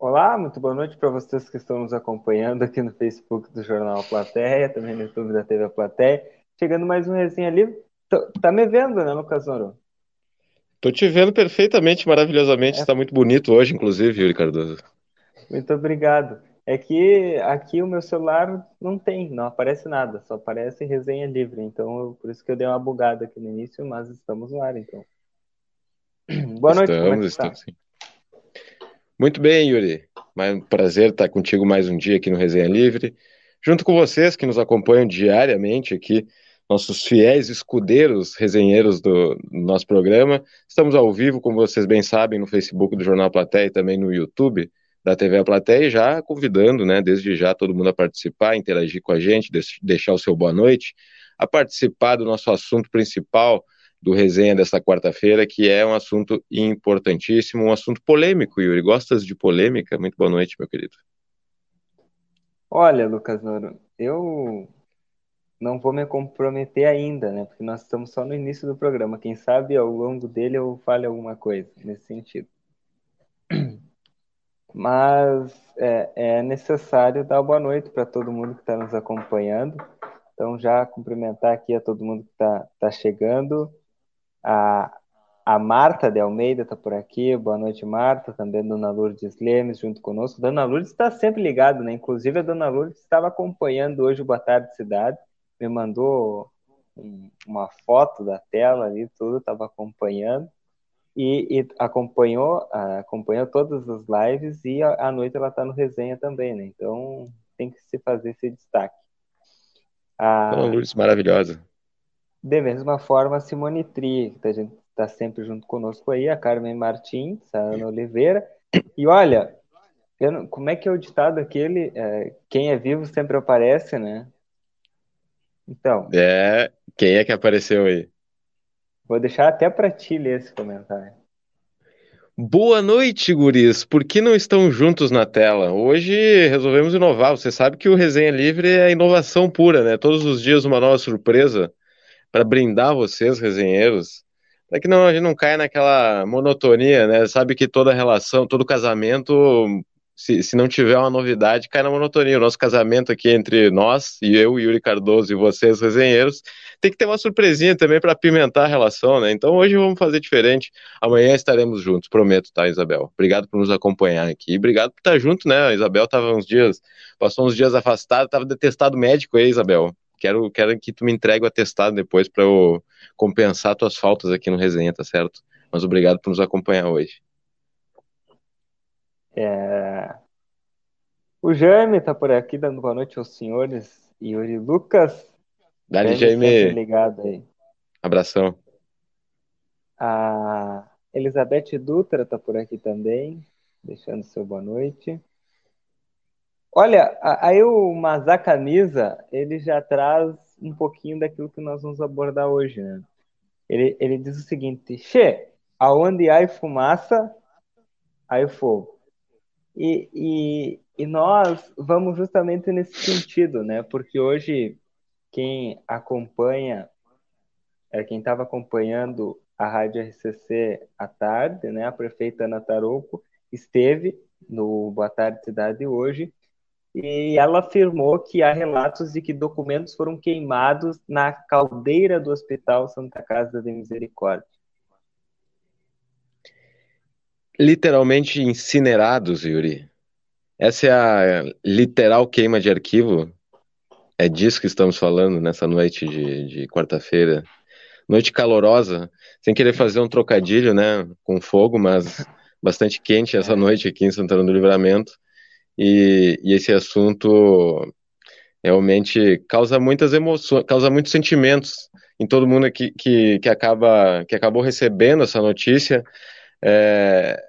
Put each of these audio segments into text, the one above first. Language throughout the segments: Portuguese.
Olá, muito boa noite para vocês que estão nos acompanhando aqui no Facebook do Jornal Plateia, também no YouTube da TV Plateia. Chegando mais um resenha livre. Tá me vendo, né, Lucas Noro? Tô te vendo perfeitamente, maravilhosamente. Está é. muito bonito hoje, inclusive, Yuri Cardoso. Muito obrigado. É que aqui o meu celular não tem, não aparece nada, só aparece resenha livre. Então, por isso que eu dei uma bugada aqui no início, mas estamos no ar, então. Boa noite, estamos, como é que tá? Sim. Muito bem, Yuri. É um prazer estar contigo mais um dia aqui no Resenha Livre, junto com vocês que nos acompanham diariamente aqui, nossos fiéis escudeiros resenheiros do nosso programa. Estamos ao vivo, como vocês bem sabem, no Facebook do Jornal Platéia e também no YouTube da TV A Platéia, já convidando, né, desde já todo mundo a participar, interagir com a gente, deixar o seu boa noite, a participar do nosso assunto principal, do resenha desta quarta-feira, que é um assunto importantíssimo, um assunto polêmico, Yuri. Gostas de polêmica? Muito boa noite, meu querido. Olha, Lucas Noro, eu não vou me comprometer ainda, né? Porque nós estamos só no início do programa. Quem sabe ao longo dele eu fale alguma coisa nesse sentido. Mas é, é necessário dar boa noite para todo mundo que está nos acompanhando. Então, já cumprimentar aqui a todo mundo que está tá chegando. A, a Marta de Almeida está por aqui. Boa noite, Marta. Também a Dona Lourdes Lemes junto conosco. Dona Lourdes está sempre ligada, né? Inclusive, a Dona Lourdes estava acompanhando hoje o Boa Tarde Cidade. Me mandou um, uma foto da tela ali, tudo, estava acompanhando. E, e, acompanhou, acompanhou todas as lives e à noite ela está no resenha também, né? Então tem que se fazer esse destaque. A... Dona Lourdes, maravilhosa. De mesma forma, a Simone Tri, que está tá sempre junto conosco aí, a Carmen Martins, a Ana Oliveira. E olha, não, como é que é o ditado aquele? É, quem é vivo sempre aparece, né? Então. É, quem é que apareceu aí? Vou deixar até para ti ler esse comentário. Boa noite, guris. Por que não estão juntos na tela? Hoje resolvemos inovar. Você sabe que o Resenha Livre é inovação pura, né? Todos os dias uma nova surpresa para brindar vocês, resenheiros, para que não, a gente não caia naquela monotonia, né? Sabe que toda relação, todo casamento, se, se não tiver uma novidade, cai na monotonia. O nosso casamento aqui entre nós, e eu, Yuri Cardoso, e vocês, resenheiros, tem que ter uma surpresinha também para apimentar a relação, né? Então hoje vamos fazer diferente. Amanhã estaremos juntos, prometo, tá, Isabel? Obrigado por nos acompanhar aqui. Obrigado por estar junto, né? A Isabel estava uns dias, passou uns dias afastada, estava detestado médico aí, Isabel. Quero, quero que tu me entregue o atestado depois para eu compensar tuas faltas aqui no resenha, tá certo? Mas obrigado por nos acompanhar hoje. É... O Jaime tá por aqui dando boa noite aos senhores. Yuri Lucas. Dali, Jaime. Ligado aí. Abração. A Elizabeth Dutra tá por aqui também, deixando seu boa noite. Olha, aí o Mazá Camisa, ele já traz um pouquinho daquilo que nós vamos abordar hoje, né? Ele, ele diz o seguinte, Che, aonde há fumaça, há fogo. E, e, e nós vamos justamente nesse sentido, né? Porque hoje quem acompanha, é, quem estava acompanhando a Rádio RCC à tarde, né? A prefeita Ana Tarouco esteve no Boa Tarde Cidade hoje e ela afirmou que há relatos de que documentos foram queimados na caldeira do Hospital Santa Casa de Misericórdia. Literalmente incinerados, Yuri. Essa é a literal queima de arquivo. É disso que estamos falando nessa noite de, de quarta-feira. Noite calorosa, sem querer fazer um trocadilho, né, com fogo, mas bastante quente essa noite aqui em Santana do Livramento e, e esse assunto realmente causa muitas emoções, causa muitos sentimentos em todo mundo que, que, que, acaba, que acabou recebendo essa notícia. É,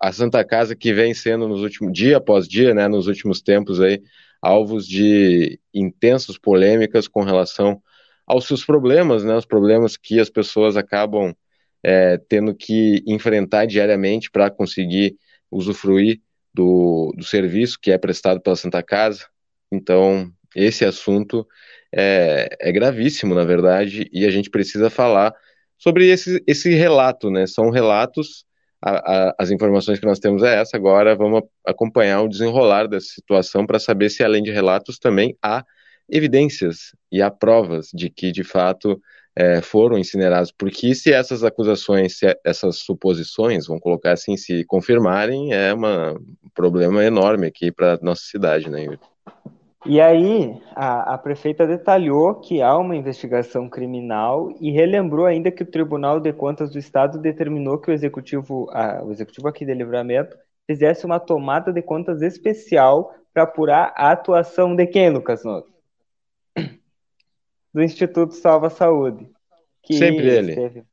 a Santa Casa que vem sendo nos últimos dia após dia, né, nos últimos tempos aí, alvos de intensas polêmicas com relação aos seus problemas, né, os problemas que as pessoas acabam é, tendo que enfrentar diariamente para conseguir usufruir do, do serviço que é prestado pela Santa Casa. Então, esse assunto é, é gravíssimo, na verdade, e a gente precisa falar sobre esse, esse relato, né? São relatos a, a, as informações que nós temos é essa. Agora vamos acompanhar o desenrolar dessa situação para saber se, além de relatos, também há evidências e há provas de que, de fato, é, foram incinerados. Porque se essas acusações, se essas suposições, vamos colocar assim, se confirmarem, é uma, um problema enorme aqui para nossa cidade, né, Yuri? E aí, a, a, prefeita detalhou que há uma investigação criminal e relembrou ainda que o Tribunal de Contas do Estado determinou que o executivo, a, o executivo aqui de Livramento fizesse uma tomada de contas especial para apurar a atuação de quem, Lucas Novo? Do Instituto Salva Saúde. Que Sempre ele. Esteve,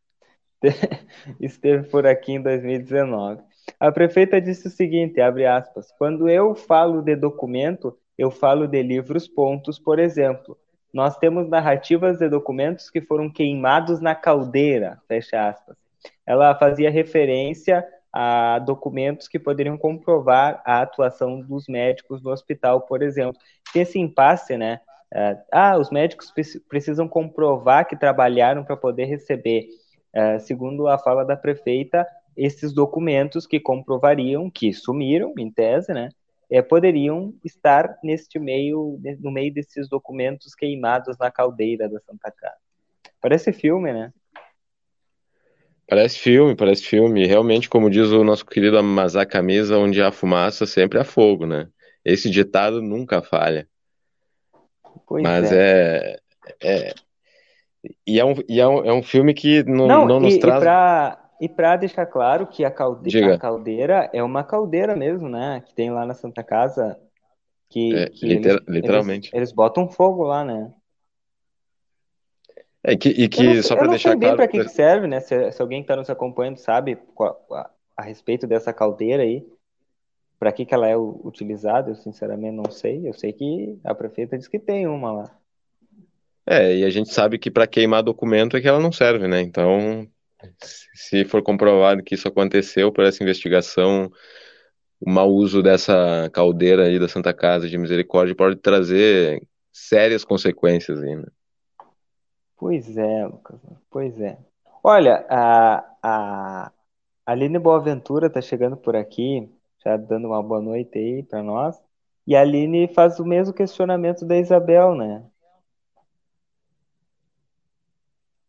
esteve por aqui em 2019. A prefeita disse o seguinte, abre aspas, quando eu falo de documento, eu falo de livros pontos, por exemplo. Nós temos narrativas de documentos que foram queimados na caldeira, fecha aspas. Ela fazia referência a documentos que poderiam comprovar a atuação dos médicos no hospital, por exemplo. Tem esse impasse, né? É, ah, os médicos precisam comprovar que trabalharam para poder receber. É, segundo a fala da prefeita, esses documentos que comprovariam que sumiram, em tese, né? é, poderiam estar neste meio, no meio desses documentos queimados na caldeira da Santa Casa. Parece filme, né? Parece filme, parece filme. Realmente, como diz o nosso querido Amazá Camisa, onde há fumaça, sempre há fogo, né? Esse ditado nunca falha. Pois Mas é. é, é... E, é um, e é, um, é um filme que não, não, não nos e, traz. E pra, e para deixar claro que a caldeira, a caldeira, é uma caldeira mesmo, né? Que tem lá na Santa Casa. Que, é, que eles, literalmente. Eles, eles, botam fogo lá, né? É, que, e que não, só para deixar claro. para que, que serve, né? Se, se alguém que está nos acompanhando sabe qual, a, a, respeito dessa caldeira aí, para que, que ela é utilizada, eu sinceramente não sei. Eu sei que a prefeita diz que tem uma lá. É, e a gente sabe que para queimar documento é que ela não serve, né? Então se for comprovado que isso aconteceu por essa investigação, o mau uso dessa caldeira aí da Santa Casa de Misericórdia pode trazer sérias consequências ainda. Pois é, Lucas, pois é. Olha, a, a Aline Boaventura está chegando por aqui, já dando uma boa noite aí para nós. E a Aline faz o mesmo questionamento da Isabel, né?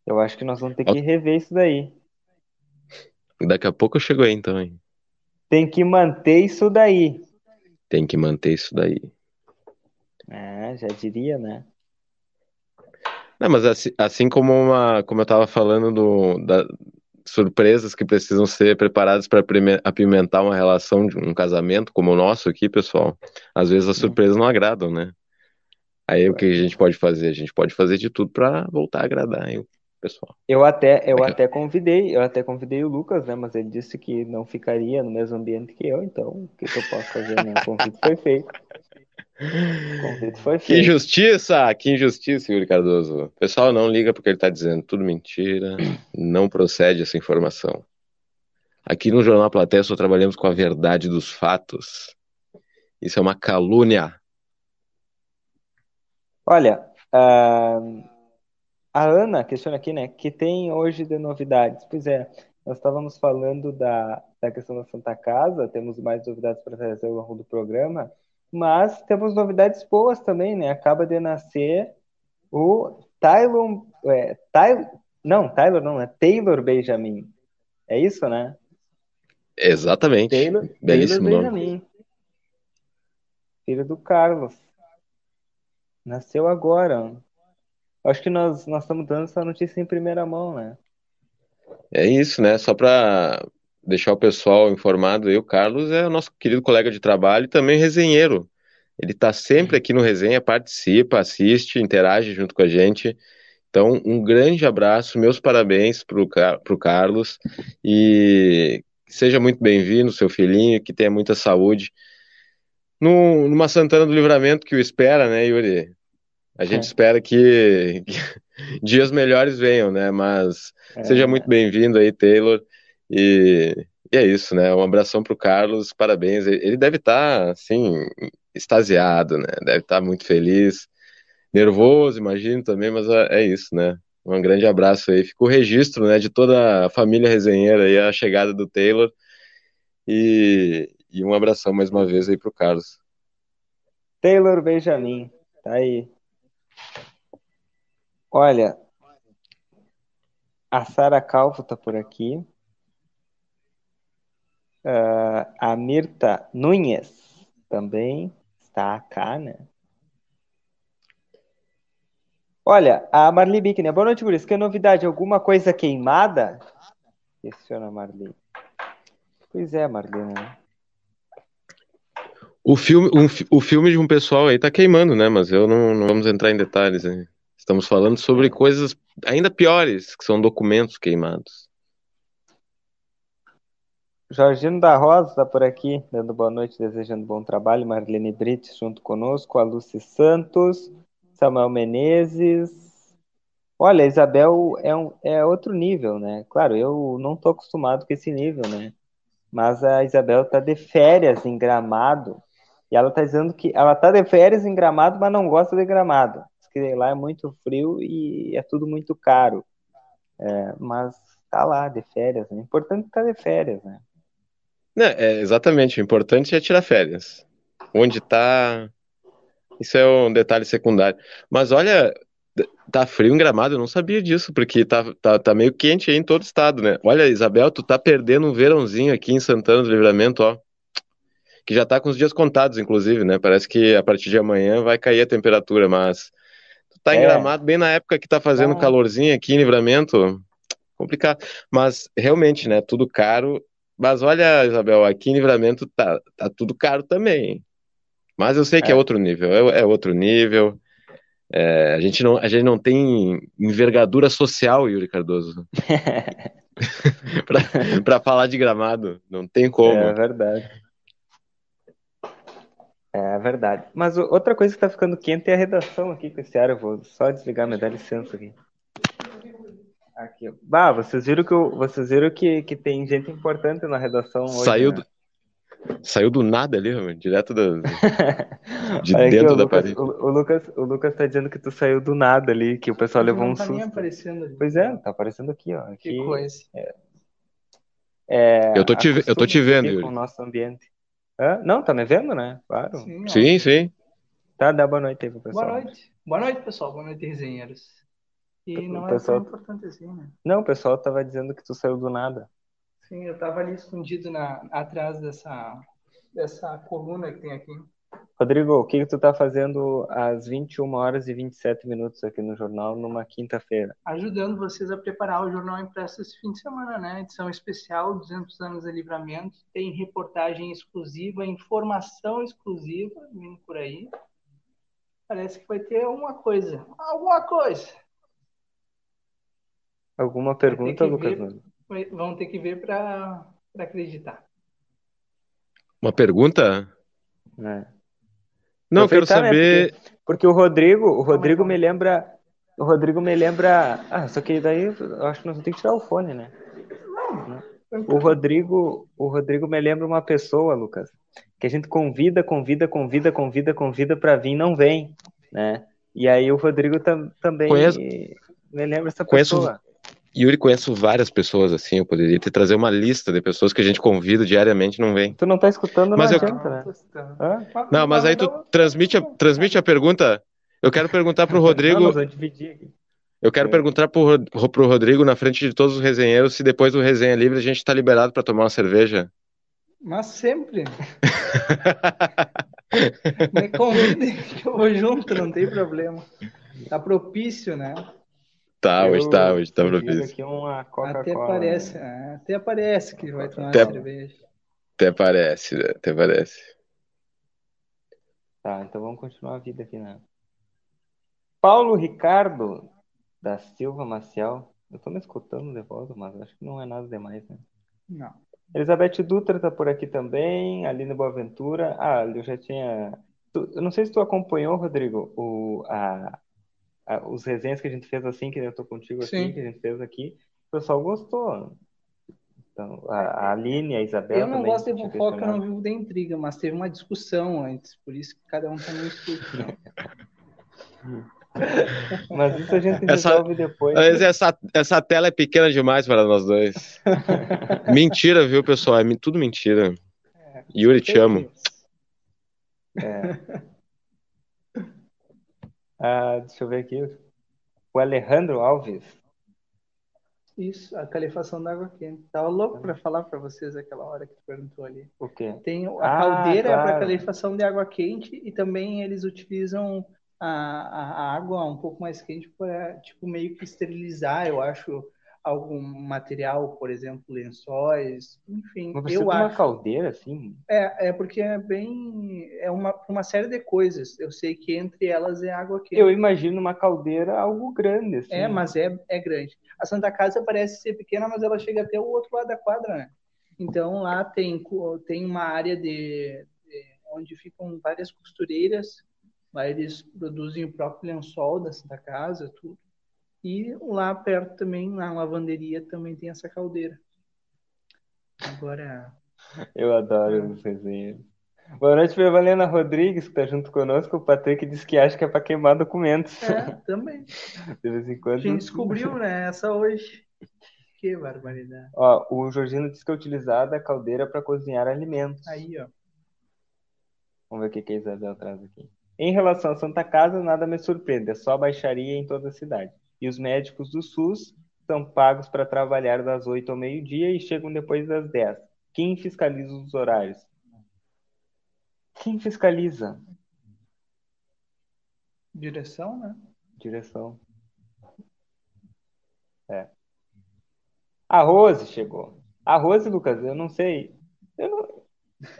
Eu acho que nós vamos ter que rever isso daí. Daqui a pouco eu chego aí, então. Hein? Tem que manter isso daí. Tem que manter isso daí. É, já diria, né? Não, mas assim, assim como, uma, como eu estava falando do, da, surpresas que precisam ser preparadas para apimentar uma relação de um casamento como o nosso aqui, pessoal. Às vezes as surpresas não agradam, né? Aí o que a gente pode fazer? A gente pode fazer de tudo para voltar a agradar. Eu pessoal. Eu até, eu é até convidei, eu até convidei o Lucas, né? Mas ele disse que não ficaria no mesmo ambiente que eu, então o que, que eu posso fazer? Né? O convite foi feito. Foi. Que injustiça! Que injustiça, Yuri Cardoso. O pessoal não liga porque ele está dizendo tudo mentira, não procede essa informação. Aqui no Jornal Platéia só trabalhamos com a verdade dos fatos. Isso é uma calúnia. Olha, uh, a Ana questiona aqui, né, que tem hoje de novidades. Pois é, nós estávamos falando da, da questão da Santa Casa, temos mais novidades para trazer ao longo do programa, mas temos novidades boas também, né? Acaba de nascer o Tylon, é, Ty, não, Tyler não, é Taylor Benjamin. É isso, né? Exatamente. Taylor, Belíssimo Taylor nome. Benjamin. Filho do Carlos. Nasceu agora. Acho que nós, nós estamos dando essa notícia em primeira mão, né? É isso, né? Só para deixar o pessoal informado, eu, Carlos, é o nosso querido colega de trabalho e também resenheiro. Ele está sempre aqui no Resenha, participa, assiste, interage junto com a gente. Então, um grande abraço, meus parabéns para o Carlos e seja muito bem-vindo, seu filhinho, que tenha muita saúde. No, numa Santana do Livramento que o espera, né, Yuri? A gente é. espera que, que, dias melhores venham, né? Mas é. seja muito bem-vindo aí, Taylor. E, e, é isso, né? Um abração pro Carlos, parabéns. Ele deve estar, tá, assim, extasiado, né? Deve estar tá muito feliz, nervoso, imagino também, mas é, é isso, né? Um grande abraço aí. Fica o registro, né, de toda a família resenheira aí, a chegada do Taylor. E, e um abração mais uma vez aí pro Carlos. Taylor Benjamin, tá aí. Olha, a Sara Calvo tá por aqui. Uh, a Mirta Nunes também está cá, né? Olha, a Marli Bickner, boa noite, Buris. Que novidade? Alguma coisa queimada? Questiona a Marli. Pois é, Marli, né? O filme, um, o filme de um pessoal aí tá queimando, né? Mas eu não, não vamos entrar em detalhes. Hein? Estamos falando sobre coisas ainda piores, que são documentos queimados. Jorginho da Rosa está por aqui, dando boa noite, desejando bom trabalho. Marlene Brites junto conosco, a Lucy Santos, Samuel Menezes. Olha, Isabel é, um, é outro nível, né? Claro, eu não estou acostumado com esse nível, né? Mas a Isabel está de férias em Gramado e ela está dizendo que ela está de férias em Gramado, mas não gosta de Gramado. Diz que lá é muito frio e é tudo muito caro. É, mas tá lá de férias, né? Importante estar tá de férias, né? Não, é, exatamente, o importante é tirar férias. Onde tá. Isso é um detalhe secundário. Mas olha, tá frio em Gramado, eu não sabia disso, porque tá, tá, tá meio quente aí em todo o estado, né? Olha, Isabel, tu tá perdendo um verãozinho aqui em Santana do Livramento, ó que já está com os dias contados, inclusive, né? Parece que a partir de amanhã vai cair a temperatura, mas tu tá é. engramado bem na época que tá fazendo ah. calorzinho aqui em livramento, complicado. Mas realmente, né? Tudo caro. Mas olha, Isabel, aqui em livramento tá, tá tudo caro também. Mas eu sei que é, é outro nível, é, é outro nível. É, a, gente não, a gente não tem envergadura social, Yuri Cardoso. para falar de gramado, não tem como. É verdade. É verdade. Mas outra coisa que tá ficando quente é a redação aqui com esse ar. Eu vou só desligar, me dá licença aqui. Aqui. Bah, vocês viram que, vocês viram que, que tem gente importante na redação hoje, Saiu, né? do, saiu do nada ali, mano, direto do, de dentro da Lucas, parede. O, o, Lucas, o Lucas tá dizendo que tu saiu do nada ali, que o pessoal levou um tá susto. aparecendo ali. Pois é, tá aparecendo aqui, ó. Aqui, que coisa. É, é, eu, tô te, eu tô te vendo, Yuri. Com o nosso ambiente. Hã? Não, tá me vendo, né? Claro. Sim, Sim, sim. Tá, dá boa noite aí pro pessoal. Boa noite. Boa noite, pessoal. Boa noite, resenheiros. E O não é pessoal- tão importante assim, né? Não, o pessoal tava dizendo que tu saiu do nada. Sim, eu tava ali escondido na, atrás dessa, dessa coluna que tem aqui. Rodrigo, o que que tu tá fazendo às 21 horas e 27 minutos aqui no jornal numa quinta-feira? Ajudando vocês a preparar o Jornal Impresso esse fim de semana, né? Edição especial, 200 anos de livramento. Tem reportagem exclusiva, informação exclusiva vindo por aí. Parece que vai ter alguma coisa. Alguma coisa. Alguma pergunta, Lucas? ver. Vão ter que ver para acreditar. Uma pergunta? É. Não, eu quero né, saber. Porque, porque o Rodrigo, o Rodrigo me lembra, o Rodrigo me lembra, ah, só que daí eu acho que nós vamos ter que tirar o fone, né? O Rodrigo, o Rodrigo me lembra uma pessoa, Lucas, que a gente convida, convida, convida, convida, convida para vir, não vem, né? E aí o Rodrigo tam, também Conheço- me lembra essa Conheço- pessoa. Yuri, conheço várias pessoas assim. Eu poderia te trazer uma lista de pessoas que a gente convida diariamente e não vem. Tu não tá escutando, não Mas eu- adianta, né? Hã? Não, mas aí tu transmite a, transmite a pergunta. Eu quero perguntar pro Não, Rodrigo. Eu quero É. perguntar pro, pro Rodrigo, na frente de todos os resenheiros, se depois do resenha livre a gente tá liberado pra tomar uma cerveja. Mas sempre. Me convidem que eu vou junto, não tem problema. Tá propício, né? Tá, hoje Eu tá, hoje tá pedi propício. aqui uma Até Coca-Cola. parece, né? até parece que vai tomar Até- cerveja. Até parece, né? Até parece. Tá, então vamos continuar a vida aqui, né? Paulo Ricardo da Silva Maciel. Eu tô me escutando de volta, mas acho que não é nada demais, né? Não. Elizabeth Dutra tá por aqui também. Aline Boaventura. Ah, eu já tinha. Eu não sei se tu acompanhou, Rodrigo, o, a, os resenhas que a gente fez assim, que eu tô contigo aqui, Sim. que a gente fez aqui. O pessoal gostou. Então, a, a Aline, a Isabel Eu não também gosto de fofoca, eu não vivo da intriga, mas teve uma discussão antes, por isso que cada um tá no estúdio. Mas isso a gente Essa- resolve depois. Mas essa, essa tela é pequena demais para nós dois. Mentira, viu, pessoal? É tudo mentira. Yuri, te amo. É. Ah, deixa eu ver aqui. O Alejandro Alves. Isso, a calefação da água quente. Tava louco para falar para vocês aquela hora que tu perguntou ali. O quê? Tem a Ah, caldeira para claro. calefação de água quente e também eles utilizam a, a, a água um pouco mais quente para tipo meio que esterilizar, eu acho, algum material, por exemplo, lençóis, enfim. Mas precisa eu de uma acho. caldeira, assim? É, é porque é bem é uma uma série de coisas. Eu sei que entre elas é água quente. Eu imagino uma caldeira algo grande, assim. É, mas é, é grande. A Santa Casa parece ser pequena, mas ela chega até o outro lado da quadra, né? Então lá tem, tem uma área de, de- onde ficam várias costureiras. Lá eles produzem o próprio lençol da Santa Casa, tudo. E lá perto também, na lavanderia, também tem essa caldeira. Agora, Eu adoro os resenhas. Boa noite pra Valena Rodrigues, que tá junto conosco. O Patrick disse que acha que é pra queimar documentos. é, também. De vez em A quando. gente descobriu, né? Essa hoje. Que barbaridade. Ó, o Jorginho disse que é utilizada a caldeira para cozinhar alimentos. Aí, ó. Vamos ver o que que a Isabel traz aqui. Em relação à Santa Casa, nada me surpreende, é só baixaria em toda a cidade. E os médicos do SUS são pagos para trabalhar das 8 ao meio-dia e chegam depois das 10. Quem fiscaliza os horários? Quem fiscaliza? Direção, né? Direção. É. A Rose chegou. A Rose, Lucas, eu não sei. Eu não...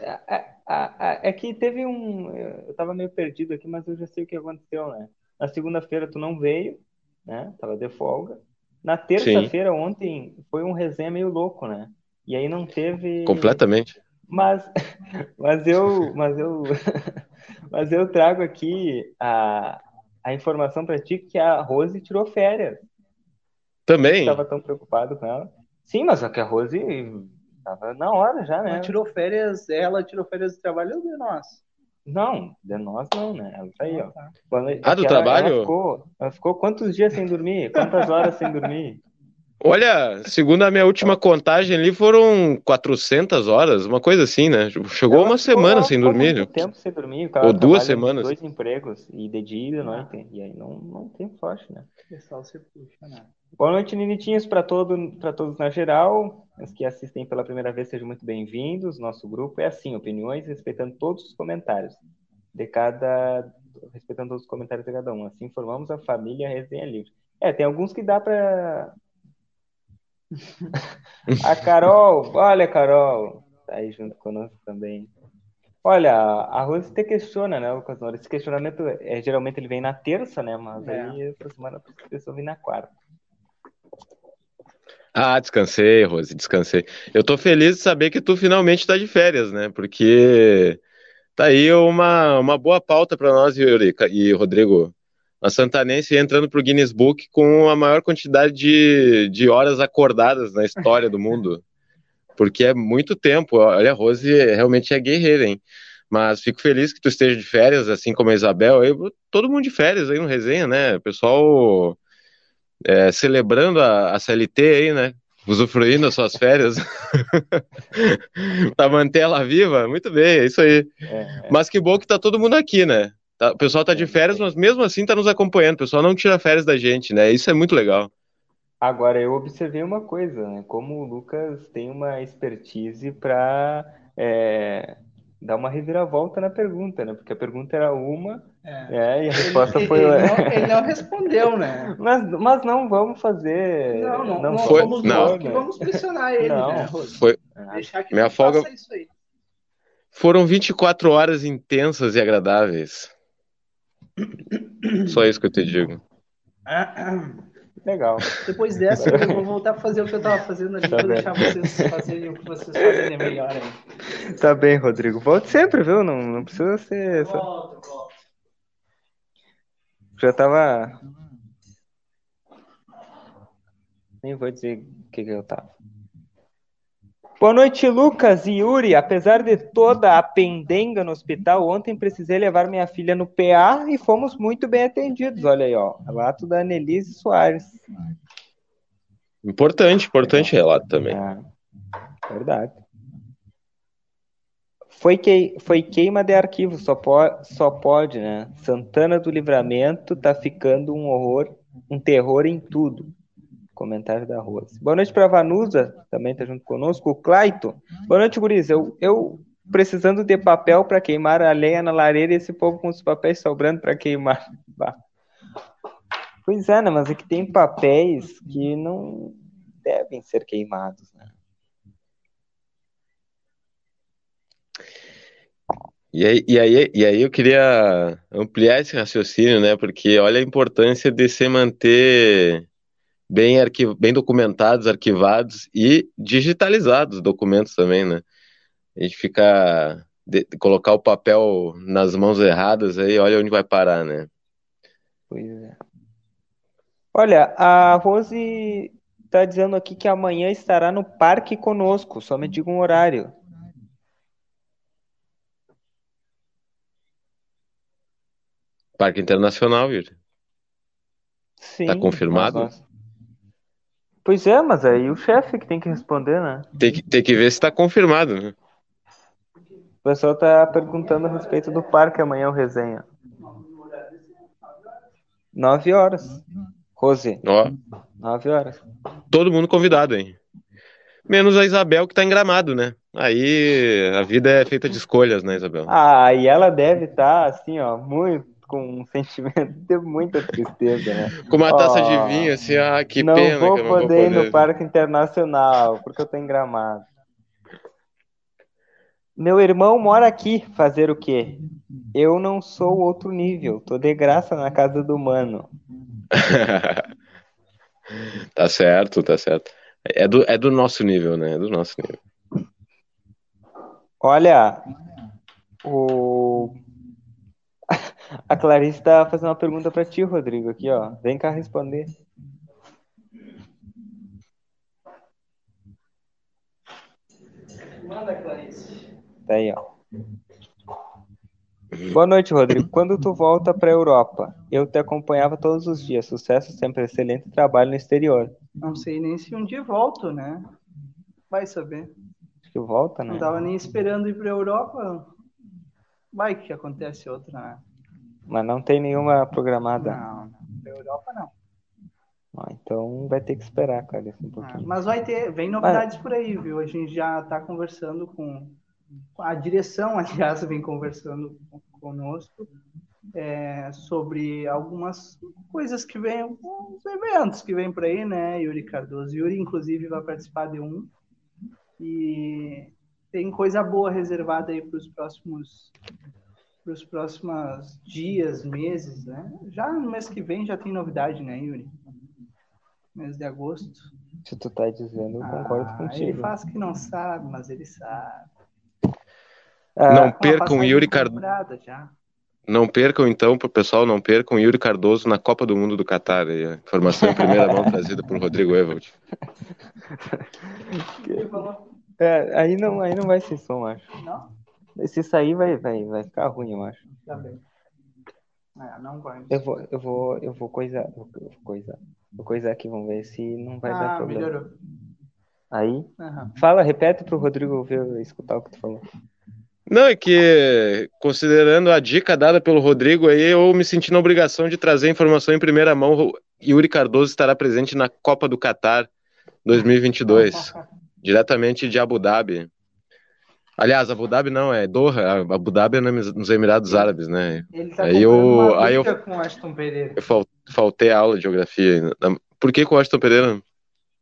É, é- é- que teve um. Eu tava meio perdido aqui, mas eu já sei o que aconteceu, né? Na segunda-feira tu não veio, né? Tava de folga. Na terça-feira, ontem, foi um resenha meio louco, né? E aí não teve. Completamente. Mas, mas eu, mas eu, mas eu trago aqui a, a informação para ti que a Rose tirou férias. Também. Estava tão preocupado com ela. Sim, mas só que a Rose estava na hora já, né? Ela tirou férias, ela tirou férias do trabalho de nós? Não, de nós não, né? Ela tá aí, ó. tá. Quando- Ah, do ela- trabalho? Ela ficou, ela ficou quantos dias sem dormir? Quantas horas sem dormir? Olha, segundo a minha última contagem ali, foram 400 horas, uma coisa assim, né? Chegou Ela uma semana sem dormir. muito tempo sem dormir. O Ou cara duas semanas. Dois empregos, e de dia e de noite. E aí não, não tem sorte, né? O pessoal se puxa, né? Boa noite, Ninitinhos, para todo, todos na geral. Os que assistem pela primeira vez, sejam muito bem-vindos. Nosso grupo é assim, opiniões, respeitando todos os comentários de cada, respeitando todos os comentários de cada um. Assim formamos a família Resenha Livre. É, tem alguns que dá para A Carol, olha, Carol, tá aí junto conosco também. Olha, a Rose te questiona, né, Lucas Nora? Esse questionamento, é, geralmente ele vem na terça, né? Mas É. aí essa semana precisou vir na quarta. Ah, descansei, Rose, descansei. Eu tô feliz de saber que tu finalmente tá de férias, né? Porque tá aí uma, uma boa pauta para nós, Yuri e Rodrigo. A Santanense entrando pro Guinness Book com a maior quantidade de, de horas acordadas na história do mundo. Porque é muito tempo. Olha, a Rose realmente é guerreira, hein? Mas fico feliz que tu esteja de férias, assim como a Isabel. Eu, todo mundo de férias aí no resenha, né? O pessoal é, celebrando a, a CLT aí, né? Usufruindo as suas férias para manter ela viva. Muito bem, é isso aí. É, Mas que bom que tá todo mundo aqui, né? Tá- o pessoal tá de férias, mas mesmo assim tá nos acompanhando. O pessoal não tira férias da gente, né? Isso é muito legal. Agora, eu observei uma coisa, né? Como o Lucas tem uma expertise para dar uma reviravolta na pergunta, né? Porque a pergunta era uma, É. né? E a resposta Ele, foi. ele não, ele não respondeu, né? Mas, mas não vamos fazer. Não, não, não não foi- vamos não. nós vamos pressionar ele, Não. né? Foi, Ah, Deixar que Minha ele folga- faça isso aí. foram 24 horas intensas e agradáveis. Só isso que eu te digo. Legal. Depois dessa, eu vou voltar a fazer o que eu tava fazendo ali, Tá vou bem. deixar vocês fazerem o que vocês fazem é melhor aí. Tá bem, Rodrigo. Volte sempre, viu? Não, não precisa ser. Volta, volta. Já tava. Nem vou dizer o que, que eu tava. Boa noite, Lucas e Yuri. Apesar de toda a pendenga no hospital, ontem precisei levar minha filha no PA e fomos muito bem atendidos. Olha aí, ó. Relato da Annelise Soares. Importante, importante relato também. É, verdade. Foi, que, foi queima de arquivo, só, po, só pode, né? Santana do Livramento tá ficando um horror, um terror em tudo. Comentário da Rose. Boa noite para Vanusa, também está junto conosco. O Claito. Boa noite, Guriz. Eu, eu precisando de papel para queimar a lenha na lareira e esse povo com os papéis sobrando para queimar. Bah. Pois é, né? Mas é que tem papéis que não devem ser queimados, né? E aí, e, aí, e aí eu queria ampliar esse raciocínio, né? Porque olha a importância de se manter bem, arquiv... bem documentados, arquivados e digitalizados documentos também, né? A gente fica de, de colocar o papel nas mãos erradas aí, olha onde vai parar, né? Pois é. Olha, a Rose está dizendo aqui que amanhã estará no parque conosco, só me diga um horário. Parque Internacional, Yuri. Sim. Tá confirmado? Pois é, mas aí o chefe que tem que responder, né? Tem que, tem que ver se tá confirmado, né? O pessoal tá perguntando a respeito do parque amanhã, o resenha. Nove horas. Rose, Ó, nove horas. todo mundo convidado, hein? Menos a Isabel que tá em Gramado, né? Aí a vida é feita de escolhas, né, Isabel? Ah, e ela deve estar, assim, ó, muito com um sentimento de muita tristeza, né? Com uma taça de vinho, assim, ah, que não pena vou que eu não vou poder ir no. Parque Internacional, porque eu tô em Gramado. Meu irmão mora aqui, fazer o quê? Eu não sou outro nível, tô de graça na casa do mano. Tá certo, tá certo. É do, é do nosso nível, né? É do nosso nível. Olha, o... a Clarice tá fazendo uma pergunta pra ti, Rodrigo, aqui, ó. Vem cá responder. Manda, Clarice. Tá aí, ó. Boa noite, Rodrigo. Quando tu volta pra Europa? Eu te acompanhava todos os dias. Sucesso, sempre excelente trabalho no exterior. Não sei nem se um dia volto, né? Vai saber. Acho que volta, né? Não tava nem esperando ir pra Europa. Vai que acontece outra, né? Mas não tem nenhuma programada. Não, não. Pra Europa não. Ah, então vai ter que esperar, Clarice, um Ah, pouquinho. mas vai ter, vem novidades por aí, viu? A gente já tá conversando com com a direção, aliás, vem conversando conosco é, sobre algumas coisas que vêm, alguns eventos que vêm por aí, né, Yuri Cardoso? Yuri, inclusive, vai participar de um. E tem coisa boa reservada aí para os próximos para os próximos dias, meses, né? Já no mês que vem já tem novidade, né, Yuri? Mês de agosto. Se tu tá dizendo, eu concordo Ah, contigo. Ele faz que não sabe, mas ele sabe. Ah, Não percam Yuri Cardoso. Não percam, então, pro pessoal, não percam Yuri Cardoso na Copa do Mundo do Catar. Informação em primeira mão trazida por Rodrigo Evald. é, aí, não, aí não vai ser som, acho. Não? Se sair, vai, vai, vai ficar ruim, eu acho. Tá bem. É, não vai. Eu vou, eu vou, eu vou coisar, eu vou coisar, vou coisar aqui, vamos ver se não vai dar ah, problema. melhorou. Aí, Aham. fala, repete pro Rodrigo ver, escutar o que tu falou. Não, é que, considerando a dica dada pelo Rodrigo aí, eu me senti na obrigação de trazer informação em primeira mão. Yuri Cardoso estará presente na Copa do Catar 2022, diretamente de Abu Dhabi. Aliás, Abu Dhabi não, é Doha. Abu Dhabi é nos Emirados Árabes, né? Ele tá Aí eu- aí eu- com o Aston Pereira. Eu fal- faltei a aula de geografia. ainda. Por que com o Aston Pereira?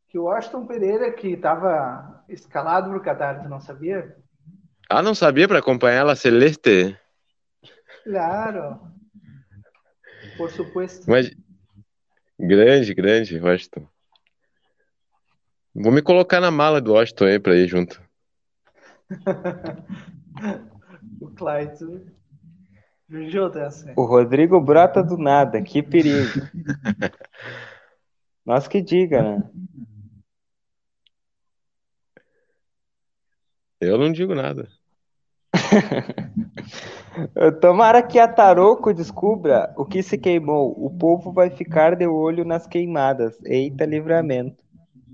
Que o Aston Pereira, que estava escalado pro Qatar, tu não sabia? Ah, não sabia para acompanhar a Celeste? Claro. Por supuesto. Mas grande, grande, Washington. Vou me colocar na mala do Washington aí para ir junto. O Clyde viajou dessa. O Rodrigo brota do nada, que perigo. Nós que diga, né? Eu não digo nada. Tomara que a Taroco descubra o que se queimou. O povo vai ficar de olho nas queimadas. Eita livramento.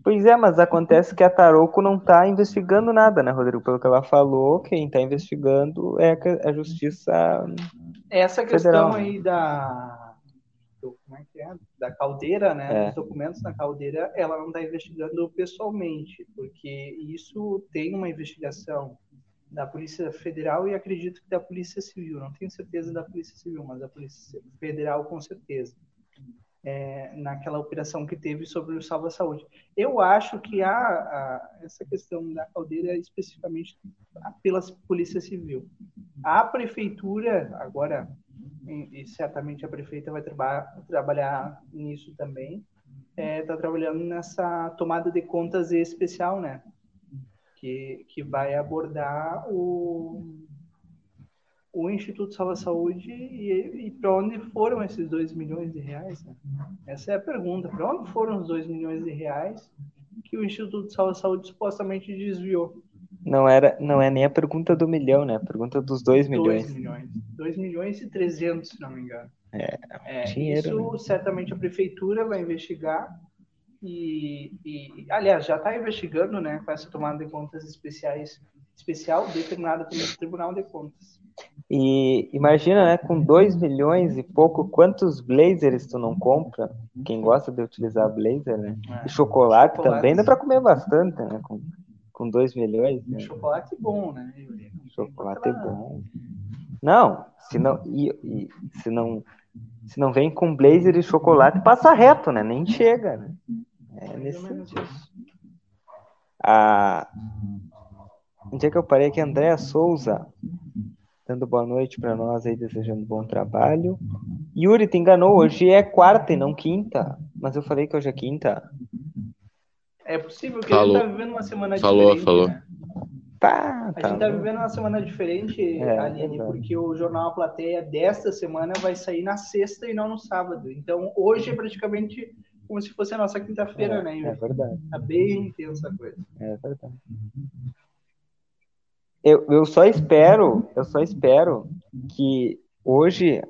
Pois é, mas acontece que a Taroco não está investigando nada, né, Rodrigo? Pelo que ela falou, quem está investigando é a Justiça Essa questão Federal. aí da, é é? da caldeira, né? É. Os documentos na caldeira, ela não está investigando pessoalmente, porque isso tem uma investigação da Polícia Federal e acredito que da Polícia Civil. Não tenho certeza da Polícia Civil, mas da Polícia Federal com certeza. É, naquela operação que teve sobre o Salva Saúde. Eu acho que há a, essa questão da caldeira especificamente pela Polícia Civil. A prefeitura, agora, e certamente a prefeita vai traba trabalhar nisso também, está é, tá trabalhando nessa tomada de contas especial, né? que, que vai abordar o, o Instituto Salva Saúde e, e para onde foram esses 2 milhões de reais? Né? Essa é a pergunta. Para onde foram os 2 milhões de reais que o Instituto Salva Saúde supostamente desviou? Não era, não é nem a pergunta do milhão, né? A pergunta dos 2 milhões. 2 milhões. 2 milhões e 300, se não me engano. É, é dinheiro. Isso né? certamente a prefeitura vai investigar e, e aliás, já está investigando, né, com essa tomada de contas especiais, especial determinada pelo Tribunal de Contas. E imagina, né, com 2 milhões e pouco, quantos blazers tu não compra? Quem gosta de utilizar blazer, né? É. E chocolate, chocolate, também dá para comer bastante, né? Com, com 2 milhões. Né? Chocolate bom, né? Chocolate é bom. Não, se não, e, e, se não, se não vem com blazer e chocolate, passa reto, né? Nem chega, né? É nesse sentido. Ah, onde é que eu parei aqui? Andréa Souza, dando boa noite para nós aí, desejando bom trabalho. Yuri, te enganou, hoje é quarta e não quinta, mas eu falei que hoje é quinta. É possível que falou. a gente tá vivendo uma semana falou, diferente. Falou, falou. Né? Tá, tá, a gente tá vivendo uma semana diferente, é, Aline, é porque o Jornal A Plateia desta semana vai sair na sexta e não no sábado. Então, hoje é praticamente como se fosse a nossa quinta-feira, é, né? É verdade. Tá bem intensa a coisa. É verdade. Eu, eu só espero, eu só espero que hoje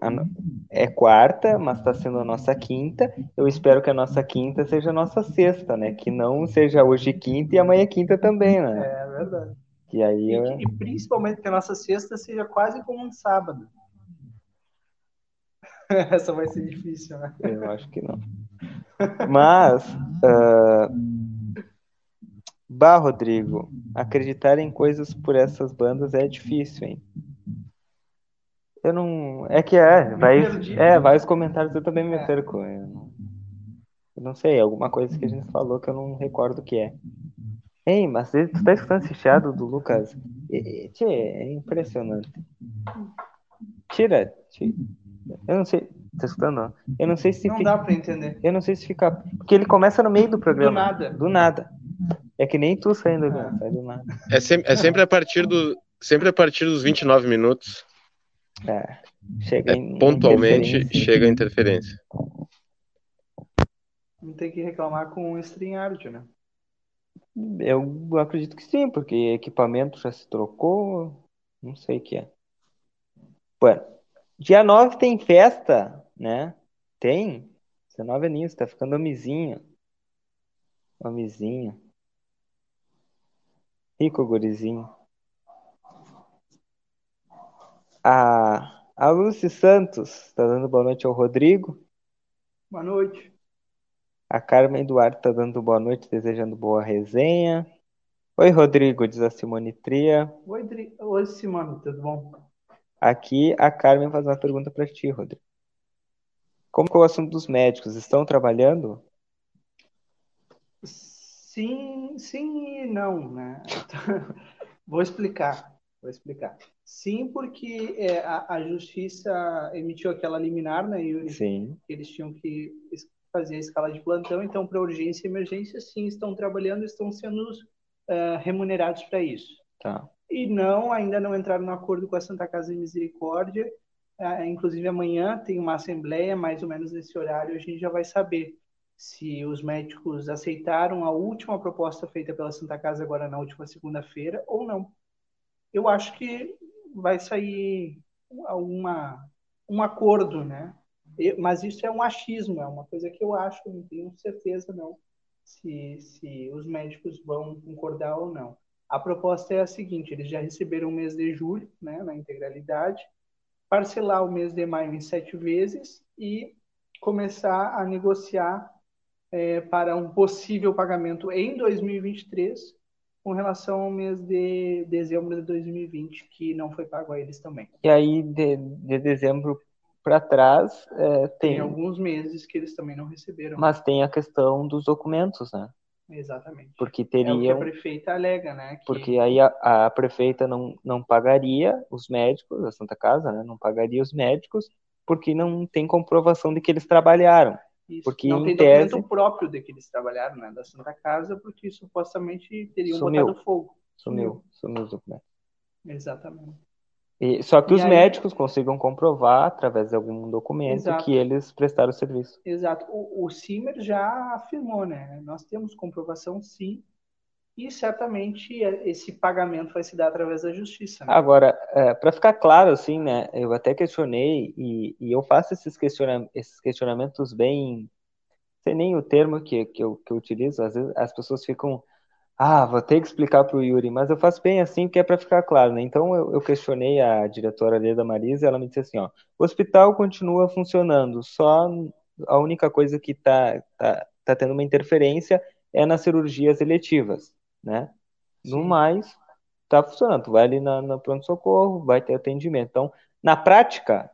é quarta, mas está sendo a nossa quinta. Eu espero que a nossa quinta seja a nossa sexta, né? Que não seja hoje quinta e amanhã quinta também, né? É verdade. E aí eu... e principalmente que a nossa sexta seja quase como um sábado. Essa vai ser difícil, né? Eu acho que não. Mas, uh... bah, Rodrigo, acreditar em coisas por essas bandas é difícil, hein? Eu não. É que é, vai, é, vários comentários eu também me perco. Eu não, eu não sei, alguma coisa que a gente falou que eu não recordo o que é. Ei, mas tu tá escutando esse chiado do Lucas? Tchê, é impressionante. Tira, tira. Eu não sei. Tá escutando? Eu não sei se. Não fica... dá pra entender. Eu não sei se fica. Porque ele começa no meio do programa. Do nada. Do nada. É que nem tu saindo do, sai do nada. É sempre, é sempre a partir do. Sempre a partir dos 29 minutos. É. Chega é, pontualmente chega a interferência. Não tem que reclamar com o StreamYard, né? Eu acredito que sim, porque equipamento já se trocou. Não sei o que é. Bueno, dia 9 tem festa né? Tem. 19 aninhos, tá ficando homizinho. Homizinho. Rico gurizinho. A, a Lucy Santos tá dando boa noite ao Rodrigo. Boa noite. A Carmen Duarte tá dando boa noite, desejando boa resenha. Oi, Rodrigo, diz a Simone Tria. Oi, Dri... Oi Simone, tudo bom? Aqui a Carmen faz uma pergunta para ti, Rodrigo. Como é o assunto dos médicos? Estão trabalhando? Sim, sim e não, né? Vou explicar. Vou explicar. Sim, porque é, a, a, justiça emitiu aquela liminar, né? E sim. Eles tinham que fazer a escala de plantão, então para urgência e emergência, sim, estão trabalhando, estão sendo uh, remunerados para isso. Tá. E não, ainda não entraram no acordo com a Santa Casa de Misericórdia é, inclusive amanhã tem uma assembleia, mais ou menos nesse horário, a gente já vai saber se os médicos aceitaram a última proposta feita pela Santa Casa agora na última segunda-feira ou não. eu acho que vai sair uma, um acordo, né? Mas isso é um achismo, é uma coisa que eu acho, não tenho certeza não se, se os médicos vão concordar ou não. A proposta é a seguinte: eles já receberam o mês de julho, né, na integralidade, parcelar o mês de maio em sete vezes e começar a negociar é, para um possível pagamento em 2023 com relação ao mês de dezembro de 2020, que não foi pago a eles também. E aí, de, de dezembro para trás, é, tem... tem... alguns meses que eles também não receberam. Mas tem a questão dos documentos, né? Exatamente. Porque teriam... É a prefeita alega, né? Que... Porque aí a, a, prefeita não, não pagaria os médicos, a Santa Casa, né? Não pagaria os médicos porque não tem comprovação de que eles trabalharam. Isso. Porque não tem tese... documento próprio de que eles trabalharam, né? Da Santa Casa, porque supostamente teriam sumiu. botado fogo. Sumiu, sumiu os documentos. Exatamente. E, só que E os aí- médicos consigam comprovar, através de algum documento, Exato. que eles prestaram o serviço. Exato. O, o Simer já afirmou, né? Nós temos comprovação, sim, e certamente esse pagamento vai se dar através da justiça. Né? Agora, para ficar claro, assim, né, eu até questionei, e, e eu faço esses, questiona esses questionamentos bem, sei nem o termo que, que, eu, que eu utilizo, às vezes as pessoas ficam, ah, vou ter que explicar para o Yuri, mas eu faço bem assim, que é para ficar claro, né? Então eu, eu questionei a diretora ali da Marisa, e ela me disse assim, ó, o hospital continua funcionando, só a única coisa que está tá, tá tendo uma interferência é nas cirurgias eletivas, né? No mais, tá funcionando. Tu vai ali na, na pronto-socorro, vai ter atendimento. Então, na prática,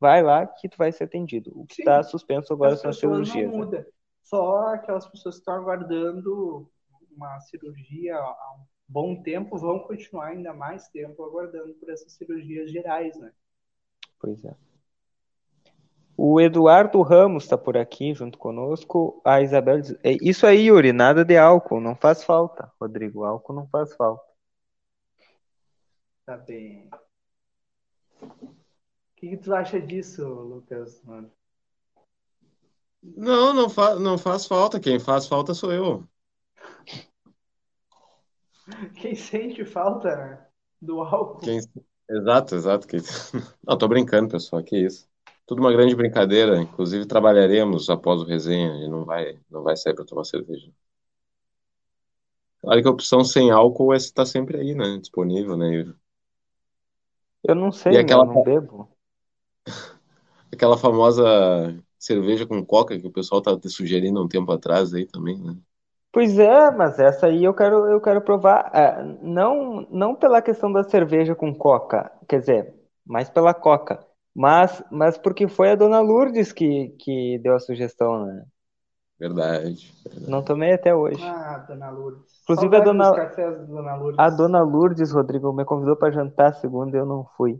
vai lá que tu vai ser atendido. O que está suspenso agora As são as cirurgias. não né? muda. Só aquelas pessoas que estão aguardando uma cirurgia há um bom tempo vão continuar ainda mais tempo aguardando por essas cirurgias gerais, né? Pois é. O Eduardo Ramos está por aqui junto conosco. A Isabel diz, "É isso aí, Yuri, nada de álcool, não faz falta. Rodrigo, álcool não faz falta. Tá bem. O que, que tu acha disso, Lucas? Mano? Não, não, fa não faz falta. Quem faz falta sou eu. Quem sente falta né, do álcool? Quem... Exato, exato. Quem... Não, tô brincando, pessoal. Que isso. Tudo uma grande brincadeira. Inclusive, trabalharemos após o resenha e não vai, não vai sair para tomar cerveja. Claro que a opção sem álcool está sempre aí, né? Disponível, né? Yuri? Eu não sei, E né? aquela- não bebo. Aquela famosa cerveja com coca que o pessoal tá te sugerindo há um tempo atrás aí também, né? Pois é, mas essa aí eu quero, eu quero provar. ah, não, não pela questão da cerveja com coca, quer dizer, mais pela coca. Mas, mas porque foi a dona Lourdes que, que deu a sugestão, né? Verdade. Não tomei até hoje. Ah, Dona Lourdes. Inclusive, a dona- Dona Lourdes. A dona Lourdes, Rodrigo, me convidou para jantar segunda e eu não fui.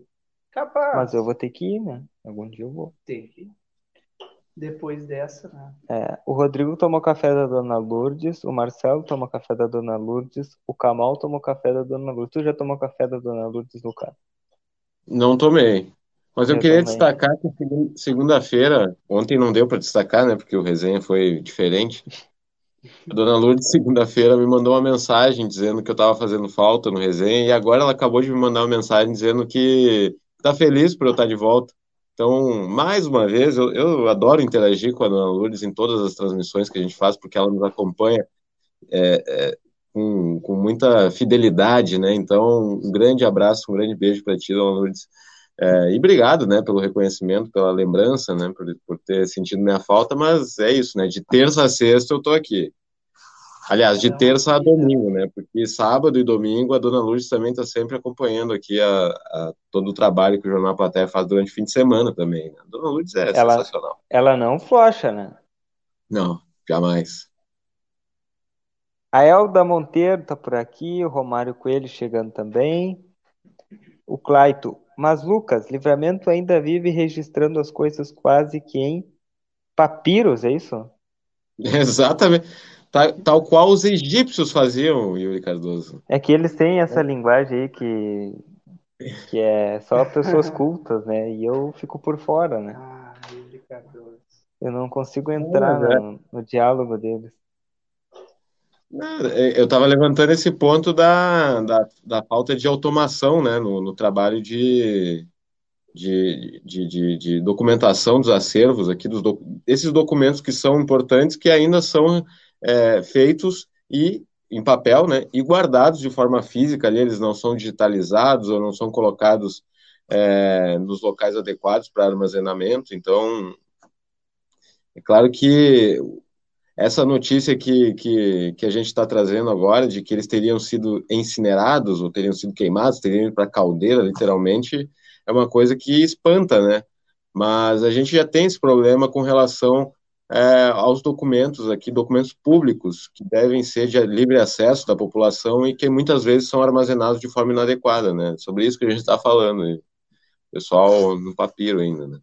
Capaz. Mas eu vou ter que ir, né? Algum dia eu vou. Tem que. Depois dessa, né? É, o Rodrigo tomou café da dona Lourdes, o Marcelo tomou café da dona Lourdes, o Kamal tomou café da dona Lourdes. Tu já tomou café da dona Lourdes, Lucas? Não tomei. Mas eu Eu queria também. destacar que segun- segunda-feira, ontem não deu para destacar, né? Porque o resenha foi diferente. A dona Lourdes, segunda-feira, me mandou uma mensagem dizendo que eu estava fazendo falta no resenha, e agora ela acabou de me mandar uma mensagem dizendo que está feliz por eu estar de volta. Então, mais uma vez, eu, eu adoro interagir com a dona Lourdes em todas as transmissões que a gente faz, porque ela nos acompanha é, é, com, com muita fidelidade, né? Então, um grande abraço, um grande beijo para ti, dona Lourdes. É, e obrigado, né, pelo reconhecimento, pela lembrança, né, por, por ter sentido minha falta, mas é isso, né, de terça a sexta eu tô aqui. Aliás, de terça a domingo, né, porque sábado e domingo a Dona Lourdes também está sempre acompanhando aqui a, a- todo o trabalho que o Jornal Platéia faz durante o fim de semana também, né? A Dona Lourdes é Ela- sensacional. Ela não flocha, né? Não, jamais. A Elda Monteiro tá por aqui, o Romário Coelho chegando também. O Claito. Mas, Lucas, Livramento ainda vive registrando as coisas quase que em papiros, é isso? Exatamente. Ta- Tal qual os egípcios faziam, Yuri Cardoso. É que eles têm essa linguagem aí que, que é só pessoas cultas, né? E eu fico por fora, né? Ah, Yuri Cardoso. Eu não consigo entrar mas é. no, no diálogo deles. Eu estava levantando esse ponto da, da, da, falta de automação né, no, no trabalho de, de, de, de, de, documentação dos acervos aqui, dos doc, esses documentos que são importantes, que ainda são é, feitos e em papel, né, e guardados de forma física ali, eles não são digitalizados ou não são colocados é, nos locais adequados para armazenamento. Então, é claro que essa notícia que, que, que a gente está trazendo agora, de que eles teriam sido incinerados ou teriam sido queimados, teriam ido para a caldeira, literalmente, é uma coisa que espanta, né? Mas a gente já tem esse problema com relação é, aos documentos aqui, documentos públicos, que devem ser de livre acesso da população e que muitas vezes são armazenados de forma inadequada, né? Sobre isso que a gente está falando, pessoal no papiro ainda, né?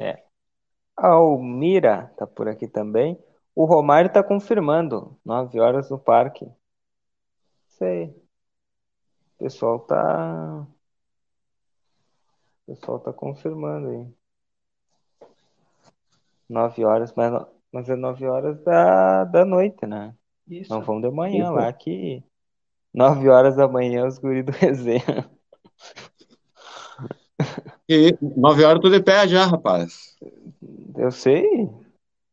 É, a Almira tá por aqui também. O Romário tá confirmando. Nove horas no parque. Sei. O pessoal tá. O pessoal tá confirmando aí. Nove horas, mas, mas é nove horas da, da noite, né? Isso. Não vão de manhã Isso. lá que. Nove horas da manhã os guris do resenha. E nove horas tu de pé já, rapaz. Eu sei.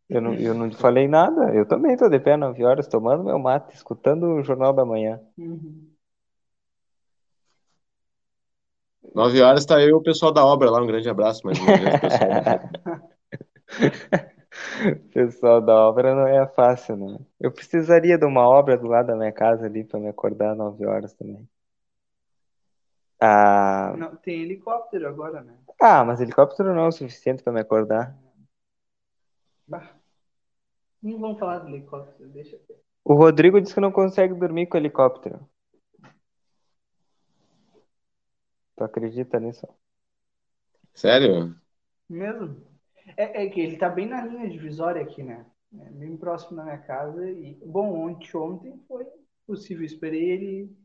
Eu não, eu não falei nada. Eu também estou de pé nove horas, tomando meu mate, escutando o Jornal da Manhã. Uhum. Nove horas está eu e o pessoal da obra lá. Um grande abraço vez, pessoal. pessoal da obra não é fácil, né? Eu precisaria de uma obra do lado da minha casa ali para me acordar nove horas também. Ah, Não, tem helicóptero agora, né? ah, mas helicóptero não é o suficiente para me acordar. Bah. Nem vamos falar do helicóptero, deixa eu O Rodrigo disse que não consegue dormir com helicóptero. Tu acredita nisso? Sério? Mesmo? É, é que ele tá bem na linha divisória aqui, né? É bem próximo da minha casa. E, bom, ontem, ontem foi possível. Esperei ele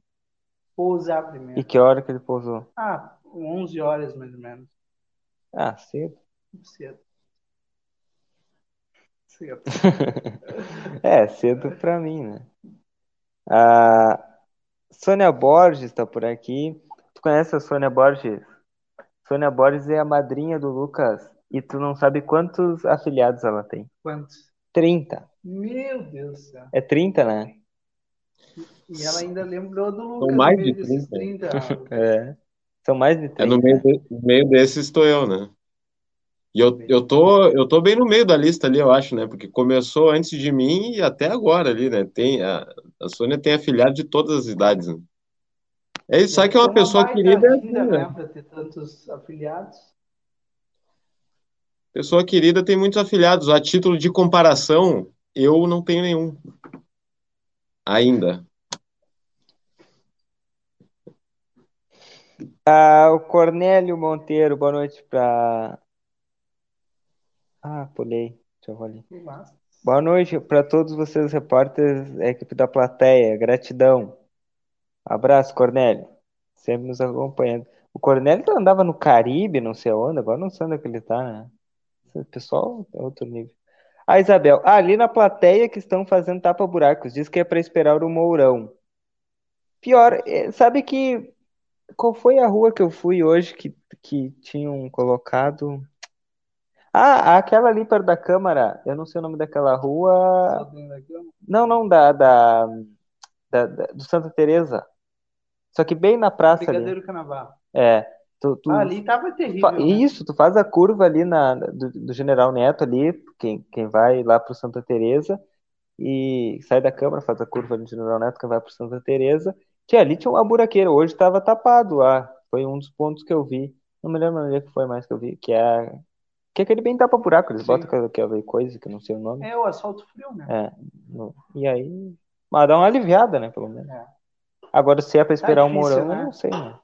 pousar primeiro. E que hora que ele pousou? Ah, 11 horas mais ou menos. Ah, cedo. Cedo. Cedo. é, cedo pra mim, né? A Sônia Borges está por aqui. Tu conhece a Sônia Borges? Sônia Borges é a madrinha do Lucas e tu não sabe quantos afiliados ela tem. Quantos? 30. Meu Deus do céu. É 30, né? E ela ainda lembrou do Lucas. São mais de 30. 30 é. São mais de 30. É no meio, de, no meio desses estou eu, né? E eu, eu, tô, eu tô bem no meio da lista ali, eu acho, né? Porque começou antes de mim e até agora ali, né? Tem, a, a Sônia tem afiliado de todas as idades, né? É isso, sabe que é uma, uma pessoa querida. Vida, né? né? Pra ter tantos afiliados. Pessoa querida tem muitos afiliados. A título de comparação, eu não tenho nenhum. Ainda. Ah, o Cornélio Monteiro, boa noite para. Ah, pulei. Deixa eu ali. Boa noite para todos vocês, repórteres, equipe da plateia. Gratidão. Abraço, Cornélio. Sempre nos acompanhando. O Cornélio andava no Caribe, não sei onde, agora não sei onde é que ele tá, né? O pessoal é outro nível. A ah, Isabel, ah, ali na plateia que estão fazendo tapa-buracos, diz que é para esperar o Mourão. Pior, é, sabe que qual foi a rua que eu fui hoje que, que tinham colocado? Ah, aquela ali perto da Câmara. Eu não sei o nome daquela rua. Não, não, da, da, da, da do Santa Teresa. Só que bem na praça Brigadeiro ali. Carnaval. É. Tu, tu, ah, ali tava terrível. Né? Isso, tu faz a curva ali na, do, do General Neto ali, quem, quem vai lá pro Santa Teresa e sai da Câmara, faz a curva no General Neto, quem vai pro Santa Teresa que ali tinha uma buraqueira, hoje estava tapado lá. Foi um dos pontos que eu vi. Não me lembro onde é que foi mais que eu vi, que é que é aquele bem tapa buraco, eles Sim. botam aquela coisa que eu não sei o nome. É o asfalto frio, né? É. No, e aí, mas dá uma aliviada, né, pelo menos. É. Agora se é para esperar tá o Mourão, né? eu não sei, né?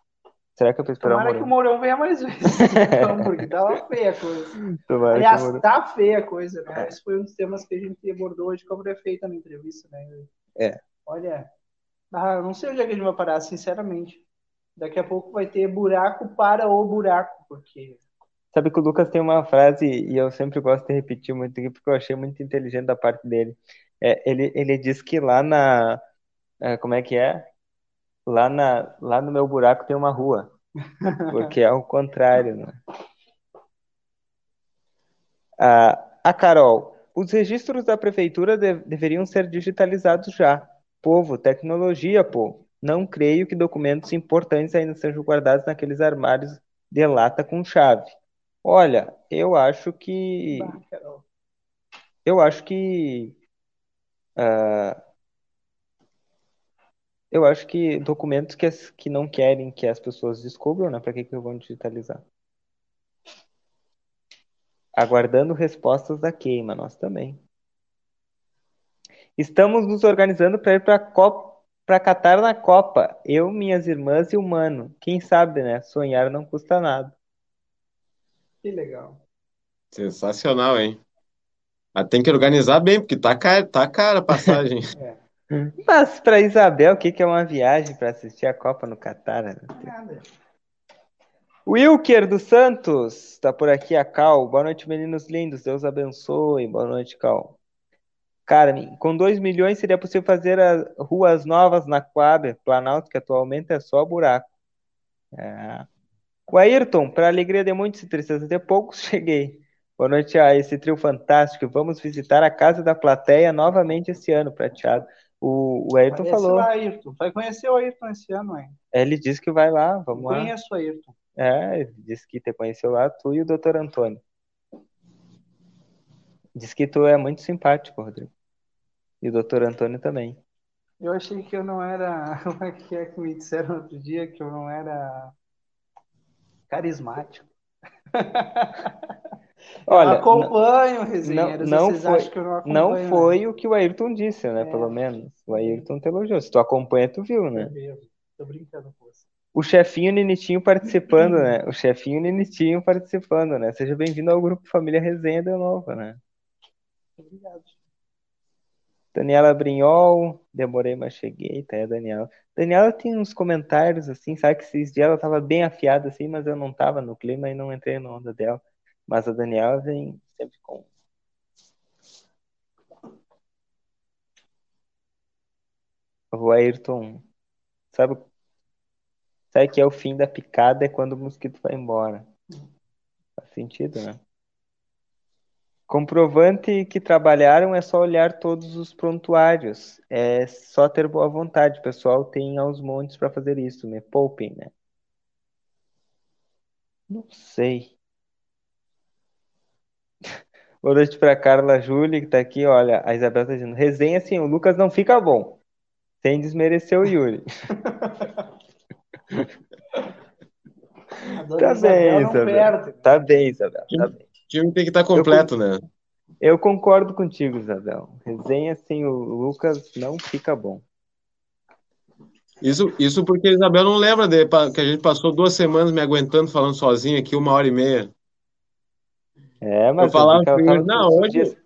Será que é pra esperar Tomara o Mourão? que o Mourão venha mais vezes, então, porque tava feia a coisa. Tomara Aliás, Mourão... tá feia a coisa, né? É. Esse foi um dos temas que a gente abordou hoje com a prefeita na entrevista, né? É. Olha, ah, eu não sei onde é que a gente vai parar, sinceramente. Daqui a pouco vai ter buraco para o buraco, porque. Sabe que o Lucas tem uma frase, e eu sempre gosto de repetir muito aqui, porque eu achei muito inteligente da parte dele. É, ele, ele diz que lá na. é, como é que é? Lá, na, lá no meu buraco tem uma rua. Porque é o contrário, né? Ah, a Carol, os registros da prefeitura de- deveriam ser digitalizados já. Povo, tecnologia, pô. Não creio que documentos importantes ainda sejam guardados naqueles armários de lata com chave. Olha, eu acho que eu acho que ah, eu acho que documentos que, as- que não querem que as pessoas descubram, né? Para que que vão digitalizar? Aguardando respostas da queima, nós também. Estamos nos organizando para ir para Copa, para Catar na Copa. Eu, minhas irmãs e o mano. Quem sabe, né? Sonhar não custa nada. Que legal. Sensacional, hein? Mas tem que organizar bem, porque tá cara, tá cara a passagem. Mas para Isabel, o que que é uma viagem para assistir a Copa no Catar? né? Nada. Wilker dos Santos, está por aqui a Cal. Boa noite, meninos lindos. Deus abençoe. Boa noite, Cal. Carmen, com 2 milhões seria possível fazer as ruas novas na Coab, Planalto, que atualmente é só buraco. É. O Ayrton, para alegria de muitos e tristeza de poucos, cheguei. Boa noite a esse trio fantástico. Vamos visitar a casa da plateia novamente esse ano, prateado. O, o Ayrton Conhece falou, lá, Ayrton. Vai conhecer o Ayrton esse ano, hein? ele disse que vai lá, vamos lá. Conheço o Ayrton. É, ele disse que te conheceu lá, tu e o Dr. Antônio. Diz que tu é muito simpático, Rodrigo. E o Dr. Antônio também. Eu achei que eu não era. Como é que é que me disseram outro dia que eu não era carismático? Olha, eu acompanho, resenheiros. não Vocês foi- acham que eu não acompanho? não né? foi o que o Ayrton disse, né? É. Pelo menos. O Ayrton te elogiou. Se tu acompanha, tu viu, né? Tô brincando com você. O chefinho Ninitinho participando, né? O chefinho Ninitinho participando, né? Seja bem-vindo ao grupo Família Resenha de novo, né? Obrigado. Daniela Brinhol, demorei, mas cheguei, tá aí a Daniela. Daniela tem uns comentários assim, sabe que esses dias ela tava bem afiada assim, mas eu não tava no clima e não entrei na onda dela. Mas a Daniela vem sempre com. O Ayrton, sabe, sabe que é o fim da picada é quando o mosquito vai embora. Faz sentido, né? Comprovante que trabalharam é só olhar todos os prontuários. É só ter boa vontade. O pessoal tem aos montes para fazer isso. Me poupem, né? Não sei. Boa noite para Carla Júlia, que tá aqui. Olha, a Isabel tá dizendo: resenha assim, o Lucas não fica bom. Sem desmerecer o Yuri. Tá Isabel bem, Isabel. Tá bem, Isabel. Tá bem. O time tem que estar completo, né? Eu concordo contigo, Isabel. Resenha sem o Lucas não fica bom. Isso, isso porque a Isabel não lembra de, que a gente passou duas semanas me aguentando falando sozinho aqui, uma hora e meia. É, mas Eu falava tava Yuri, não, hoje- dias.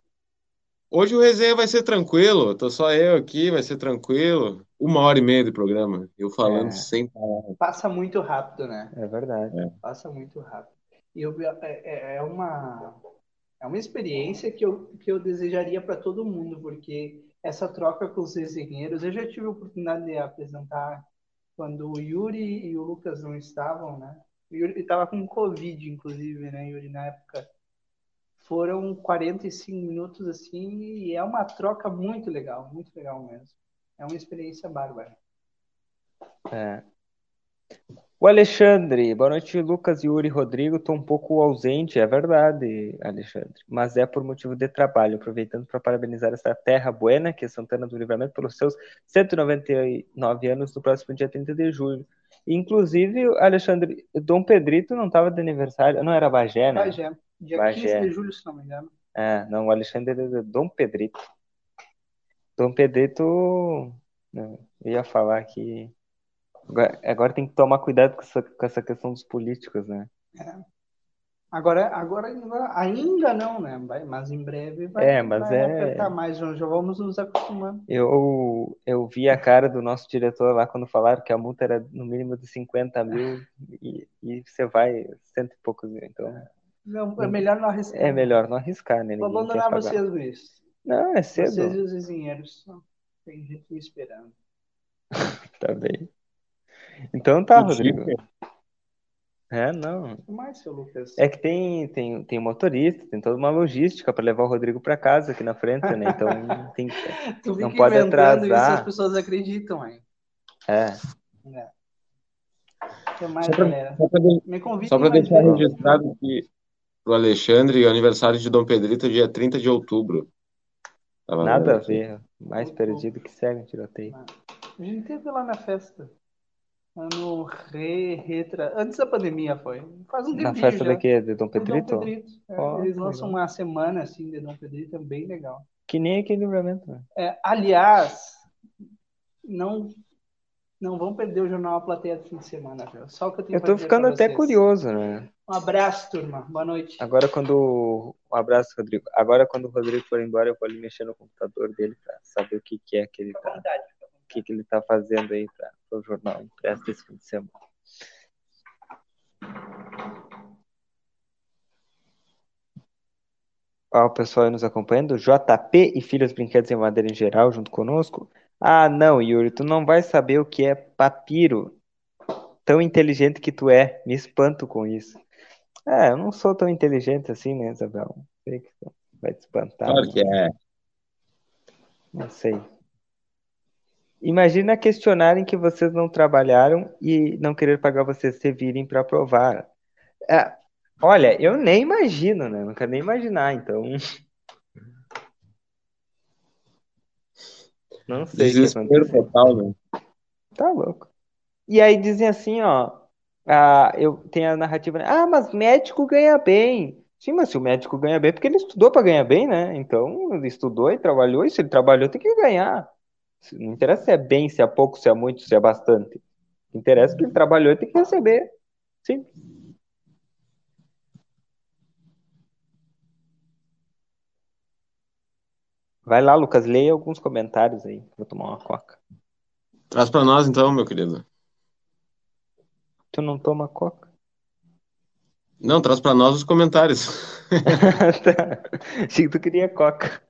Hoje o resenha vai ser tranquilo, tô só eu aqui, vai ser tranquilo. Uma hora e meia de programa, eu falando É. sem parar. Passa muito rápido, né? É verdade. Passa muito rápido. Eu, é, é- é uma, é uma experiência que eu, que eu desejaria para todo mundo, porque essa troca com os resenheiros, eu já tive a oportunidade de apresentar quando o Yuri e o Lucas não estavam, né? O Yuri estava com Covid, inclusive, né, Yuri, na época. Foram 45 minutos assim, e é uma troca muito legal, muito legal mesmo. É uma experiência bárbara. É. O Alexandre, boa noite, Lucas, Yuri, Rodrigo. Estou um pouco ausente, é verdade, Alexandre, mas é por motivo de trabalho. Aproveitando para parabenizar essa terra buena, que é Santana do Livramento, pelos seus 199 anos no próximo dia 30 de julho. Inclusive, Alexandre, Dom Pedrito não estava de aniversário, não era Bagé, né? Bagé, dia Bagé. 15 de julho, se não me engano. É, não, o Alexandre é de Dom Pedrito. Dom Pedrito, né, eu ia falar que agora, agora tem que tomar cuidado com essa, com essa questão dos políticos, né? Agora, agora ainda, não, né? Vai- mas em breve vai, É, mas vai é- apertar mais, já vamos nos acostumando. Eu, eu vi a cara do nosso diretor lá quando falaram que a multa era no mínimo de 50 mil e, e você vai cento e poucos mil. Então, Não, é melhor não arriscar. É melhor não arriscar, né? Vou abandonar vocês, Luiz. Não, é cedo. Vocês e os vizinheiros. Tem gente me esperando. Tá bem. Então tá. Rodrigo. É, não. Mais, seu Lucas. É que tem, tem, tem motorista, tem toda uma logística para levar o Rodrigo para casa aqui na frente, né? Então tem que. tu não pode inventando isso, atrasar. as pessoas acreditam, hein? É. É. O que mais, Só pra- galera? Só pra, de- Me convidem só pra mais deixar vezes. registrado que pro Alexandre, o aniversário de Dom Pedrito é dia 30 de outubro. Tava Nada a aqui. ver. Mais perdido que segue um tiroteio. A gente teve lá na festa. Ano re, retra... Antes da pandemia foi. Faz um Na festa já. daqui de Dom De Dom Pedrito? Pedrito. É, eles lançam legal. uma semana assim de Dom Pedrito, é bem legal. Que nem aquele livramento, né? É, aliás, não, não vão perder o jornal A Plateia do fim de semana, viu? Só o que eu tenho Eu pra tô ficando pra até vocês. curioso, né? Um abraço, turma. Boa noite. Agora quando. Um abraço, Rodrigo. Agora quando o Rodrigo for embora, eu vou ali mexer no computador dele para saber o que, que é que ele tá. vontade. O que, que ele tá fazendo aí para o jornal impresso esse fim de semana. Ó, o pessoal aí nos acompanhando. JP e Filhos Brinquedos em Madeira em geral, junto conosco. Ah, não, Yuri, tu não vai saber o que é papiro. Tão inteligente que tu é. Me espanto com isso. É, eu não sou tão inteligente assim, né, Isabel? Sei que vai te espantar. Claro que é. Não sei. Imagina questionarem que vocês não trabalharam e não querer pagar vocês se virem para provar. É, olha, eu nem imagino, né? Não quero nem imaginar, então. Não sei Desespero total, né? Tá louco. E aí dizem assim, ó, ah, eu tenho a narrativa, né? Ah, mas médico ganha bem. Sim, mas se o médico ganha bem, porque ele estudou para ganhar bem, né? Então, ele estudou e trabalhou, e se ele trabalhou, tem que ganhar. Não interessa se é bem, se é pouco, se é muito, se é bastante. Interessa que ele trabalhou e tem que receber. Sim. Vai lá, Lucas, leia alguns comentários aí. Vou tomar uma coca. Traz pra nós então, meu querido. Tu não toma coca? Não, traz pra nós os comentários. Tá. Achei que tu queria coca.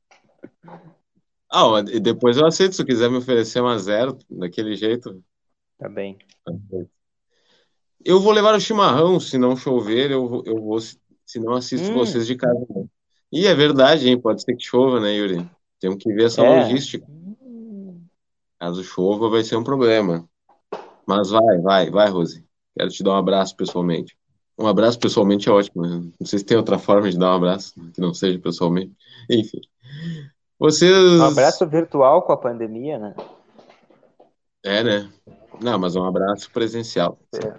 Ah, e depois eu aceito, se tu quiser me oferecer uma zero, daquele jeito. Tá bem. Eu vou levar o chimarrão, se não chover, eu vou, eu vou se não assisto Hum. vocês de casa. E é verdade, hein? Pode ser que chova, né, Yuri? Temos que ver essa É. logística. Caso chova, vai ser um problema. Mas vai, vai, vai, Rose. Quero te dar um abraço pessoalmente. Um abraço pessoalmente é ótimo. né? Não sei se tem outra forma de dar um abraço que não seja pessoalmente. Enfim. Vocês. Um abraço virtual com a pandemia, né? É, né? Não, mas um abraço presencial. É.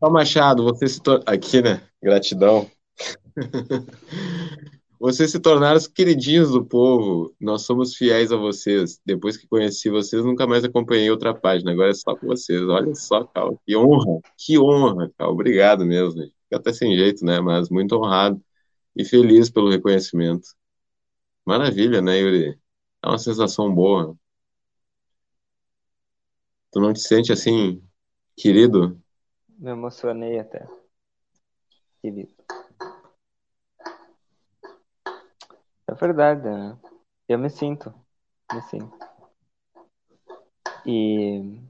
Ó, Machado, você se tor... Aqui, né? Gratidão. Vocês se tornaram os queridinhos do povo. Nós somos fiéis a vocês. Depois que conheci vocês, nunca mais acompanhei outra página. Agora é só com vocês. Olha só, Cal. Que honra. Que honra, Cal. Obrigado mesmo. Fica até sem jeito, né? Mas muito honrado e feliz pelo reconhecimento. Maravilha, né, Yuri? É uma sensação boa. Tu não te sente assim, querido? Me emocionei até. Querido. É verdade, né? Eu me sinto. Me sinto. E.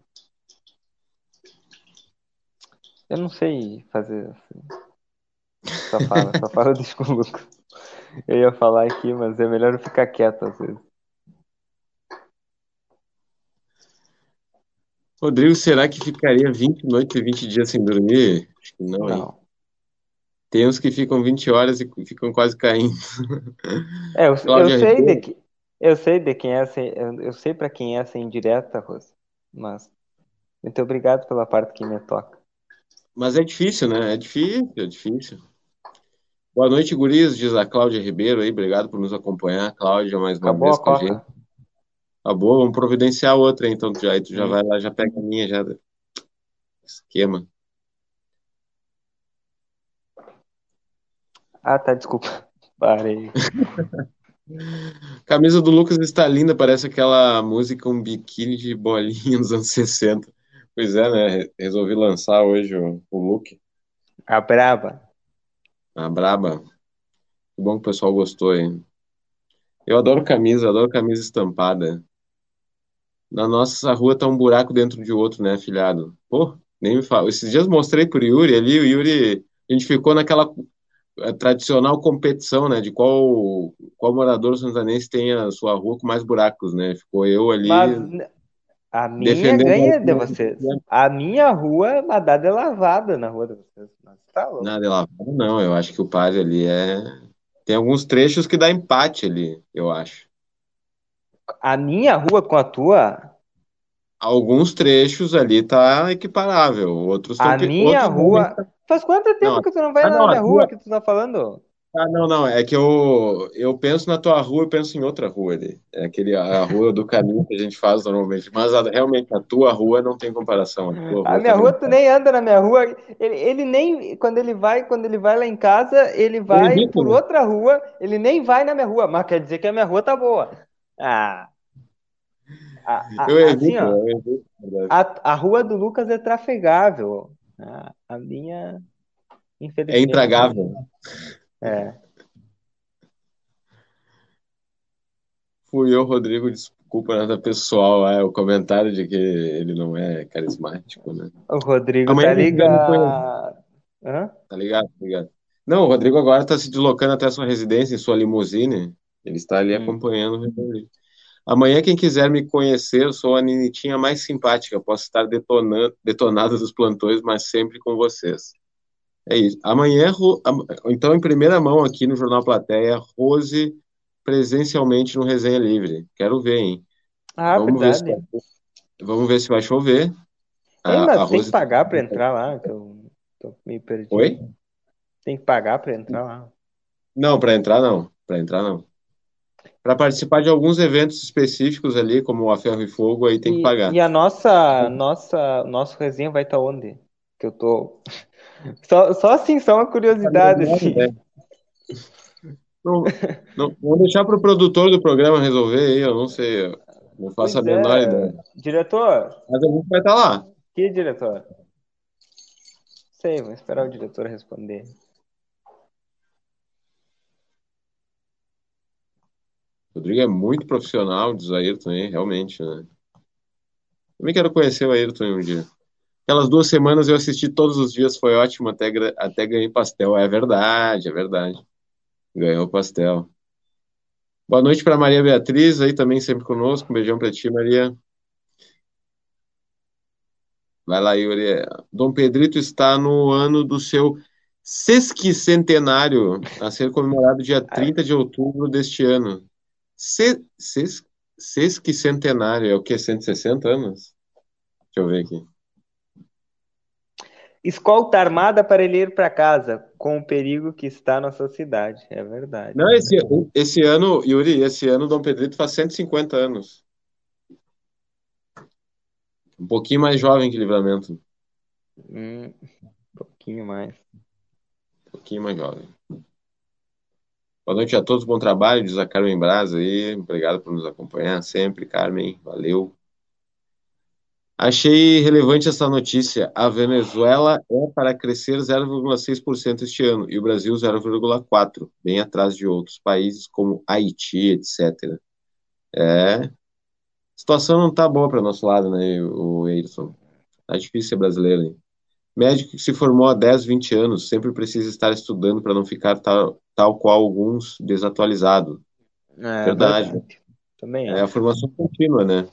Eu não sei fazer assim. Só fala, só fala Lucas. Eu ia falar aqui, mas é melhor eu ficar quieto às vezes. Rodrigo, será que ficaria 20 noites e 20 dias sem dormir? Acho que não, hein? Não. Tem uns que ficam 20 horas e ficam quase caindo. É, eu, eu sei de que, eu sei de quem é essa, eu, eu sei para quem é essa indireta, Rosa, mas muito obrigado pela parte que me toca. Mas é difícil, né? É difícil, é difícil. Boa noite, guris, diz a Cláudia Ribeiro aí. Obrigado por nos acompanhar, Cláudia, mais uma Acabou vez a com a gente. coca? Acabou, vamos providenciar outra, então tu já, aí tu já vai lá, já pega a minha, já. Esquema. Ah, tá, desculpa. Parei. Camisa do Lucas está linda, parece aquela música Um Biquíni de Bolinha dos anos 60. Pois é, né? Resolvi lançar hoje o, o look. A braba. A braba. Que bom que o pessoal gostou, hein? Eu adoro camisa, adoro camisa estampada. Na nossa rua tá um buraco dentro de outro, né, filhado? Pô, nem me fala. Esses dias mostrei pro Yuri ali, o Yuri, a gente ficou naquela eh, tradicional competição, né, de qual qual morador santanense tem a sua rua com mais buracos, né? Ficou eu ali Mas a minha defendendo ganha de rua. vocês. A minha rua, a dada é lavada na rua de vocês. Tá louco. Nada de lavado, não. Eu acho que o padre ali é. Tem alguns trechos que dá empate ali, eu acho. A minha rua com a tua, Alguns trechos ali tá equiparável, outros a minha outros rua. Faz quanto tempo Não, que tu não vai ah, não, na minha rua tua- que tu tá falando? Ah, não, não, é que eu, eu penso na tua rua, eu penso em outra rua ali. É aquele, a rua do caminho que a gente faz normalmente. Mas a- realmente, a tua rua não tem comparação. A, A rua minha tá rua, tu nem anda na minha rua. Ele, ele nem, quando ele vai, quando ele vai lá em casa, ele vai evito, por né? outra rua, ele nem vai na minha rua, mas quer dizer que a minha rua tá boa. Ah. A- a- Eu evito, assim, ó, eu evito, verdade. a, a rua do Lucas é trafegável. A, a minha, É infelizmente, intragável. É. Fui eu, Rodrigo, desculpa nada pessoal, é o comentário de que ele não é carismático, né? O Rodrigo Amanhã tá ligado. Hã? Tá ligado? Tá ligado? Não, o Rodrigo agora está se deslocando até a sua residência, em sua limusine. Ele está ali Hum. acompanhando o Rodrigo. Amanhã, quem quiser me conhecer, eu sou a ninitinha mais simpática. Posso estar detonando, detonado dos plantões, mas sempre com vocês. É isso. Amanhã, então, em primeira mão aqui no Jornal Plateia, Rose presencialmente no Resenha Livre. Quero ver, hein? Ah, Vamos ver se verdade. vamos ver se vai chover. Ei, A, mas a tem Rose que pagar pra entrar lá, que eu tô meio perdido. Oi? Tem que pagar pra entrar lá. Não, para entrar não. Para entrar não. Para participar de alguns eventos específicos ali, como a Ferro e Fogo, aí tem que E, pagar. e a nossa, nossa, nosso resenha vai estar onde? Que eu tô. Só, só assim, só uma curiosidade, assim. É. Não, não, vamos deixar para o produtor do programa resolver aí, eu não sei, eu não faço a Pois menor é. ideia. Diretor, Mas a gente vai estar lá. que diretor? Sei, vou esperar o diretor responder. Rodrigo é muito profissional, diz o Ayrton aí, realmente, né? Também quero conhecer o Ayrton um dia. Aquelas duas semanas eu assisti todos os dias, foi ótimo, até, até ganhei pastel. É verdade, é verdade. Ganhou pastel. Boa noite para Maria Beatriz, aí também sempre conosco. Um beijão para ti, Maria. Vai lá, Yuri. Dom Pedrito está no ano do seu sesquicentenário, a ser comemorado dia 30 de outubro deste ano. Se, ses, sesquicentenário, é o quê? 160 anos? Deixa eu ver aqui. Escolta armada para ele ir para casa, com o perigo que está na sua cidade. É verdade. Não, esse, esse ano, Yuri, esse ano Dom Pedrito faz 150 anos. Um pouquinho mais jovem que Livramento. Hum, um pouquinho mais. Um pouquinho mais jovem. Boa noite a todos, bom trabalho, diz a Carmen Braz aí. Obrigado por nos acompanhar sempre, Carmen. Valeu. Achei relevante essa notícia. A Venezuela é para crescer 0,6% este ano e o Brasil 0,4%, bem atrás de outros países como Haiti, etc. É. A situação não tá boa para nosso lado, né, o Eilson? Tá difícil ser brasileiro, hein? Médico que se formou há 10, 20 anos sempre precisa estar estudando para não ficar tal, tal qual alguns desatualizado. É Verdade. verdade. Também É a acho. formação contínua, né?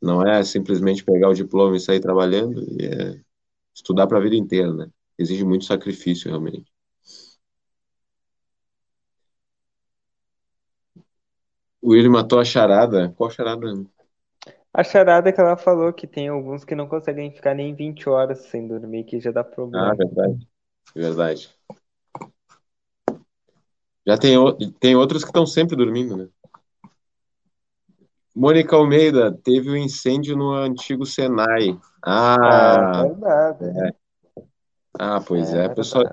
Não é simplesmente pegar o diploma e sair trabalhando, e é estudar para a vida inteira, né? Exige muito sacrifício, realmente. O Willi matou a charada. Qual charada? A charada é que ela falou que tem alguns que não conseguem ficar nem 20 horas sem dormir, que já dá Ah, problema. verdade. Verdade. Já tem, tem outros que estão sempre dormindo, né? Mônica Almeida, teve um incêndio no antigo Senai. É Ah, verdade. ah, pois É é. Pessoal,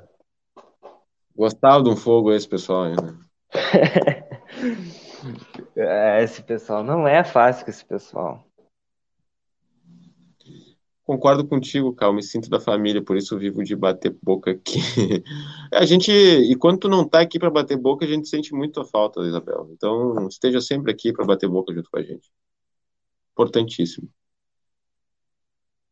gostava de um fogo esse pessoal aí, né? É, esse pessoal não é fácil com esse pessoal. Concordo contigo, Cal, me sinto da família, por isso vivo de bater boca aqui. A gente, e quando tu não tá aqui para bater boca, a gente sente muito a falta, Isabel. Então, esteja sempre aqui para bater boca junto com a gente. Importantíssimo.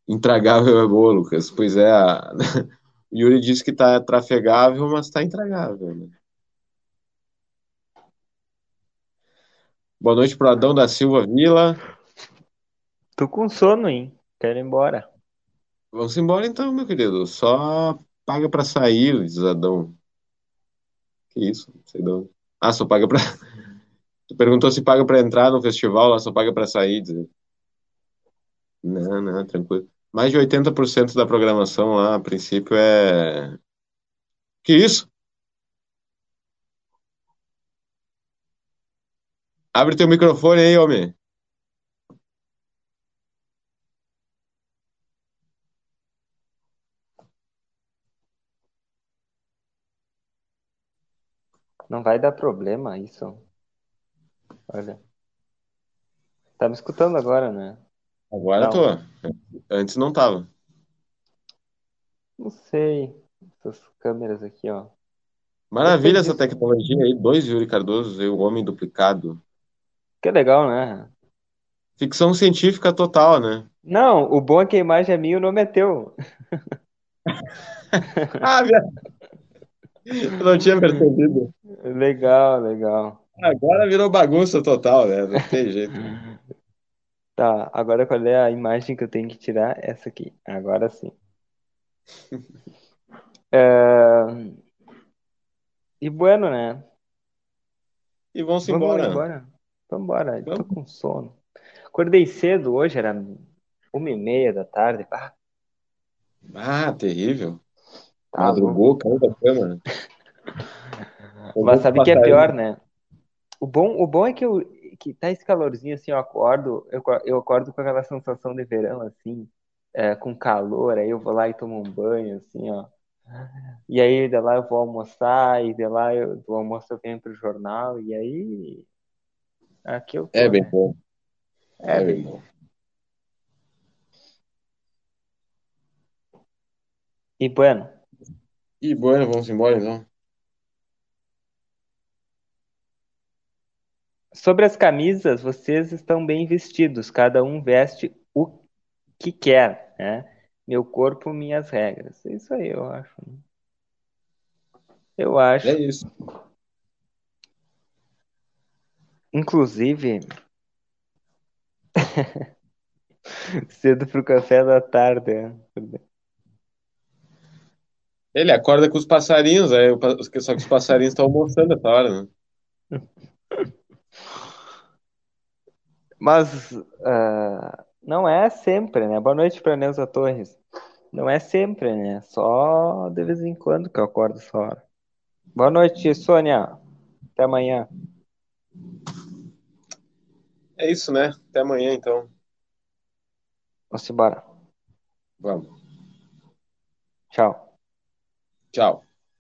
Intragável é boa, Lucas. Pois é, a... Yuri disse que tá trafegável, mas tá intragável, né? Boa noite pro Adão da Silva Vila. Tô com sono, hein? Quero ir embora. Vamos embora então, meu querido. Só paga pra sair, diz Adão. Que isso? Não sei de onde. Ah, só paga pra. Tu perguntou se paga pra entrar no festival, lá só paga pra sair. Diz. Não, não, tranquilo. Mais de 80% da programação lá, a princípio, é. Que isso? Abre teu microfone aí, homem. Não vai dar problema isso. Olha. Tá me escutando agora, né? Agora Não. tô. Antes não tava. Não sei. Essas câmeras aqui, ó. Maravilha essa tecnologia aí. Dois Yuri Cardoso e o Homem Duplicado. Que legal, né? Ficção científica total, né? Não, o bom é que a imagem é minha e o nome é teu. Ah, minha... Eu não tinha percebido. Legal, legal. Agora virou bagunça total, né? Não tem jeito. Tá, agora qual é a imagem que eu tenho que tirar? Essa aqui. Agora sim. É, E bueno, né? E vamos Vamos embora. embora. Vamos embora. Eu Tô Vamos. com sono. Acordei cedo hoje, era uma e meia da tarde. Ah, Ah, terrível. Tá Madrugou, caiu da cama. né? Mas sabe o que é pior, né? O bom, o bom é que, eu, que tá esse calorzinho assim, eu acordo, eu, eu acordo com aquela sensação de verão, assim, é, com calor, aí eu vou lá e tomo um banho, assim, ó. E aí de lá eu vou almoçar, e de lá eu, do almoço eu venho pro jornal, e aí. Aqui eu tô, É bem né? bom. É É bem bem bom. E bueno, E bueno, vamos embora então. sobre as camisas, vocês estão bem vestidos, cada um veste o que quer, né? Meu corpo, minhas regras. Isso aí, eu acho. né? Eu acho. É isso. Inclusive, cedo pro café da tarde. né? Ele acorda com os passarinhos, aí, o pa- só que os passarinhos estão almoçando essa hora, né? Mas ah, não é sempre, né? Boa noite para Neuza Torres. Não é sempre, né? Só de vez em quando que eu acordo essa hora. Boa noite, Sônia. Até amanhã. É isso, né? Até amanhã, então. Vamos embora. Vamos. Tchau. Tchau.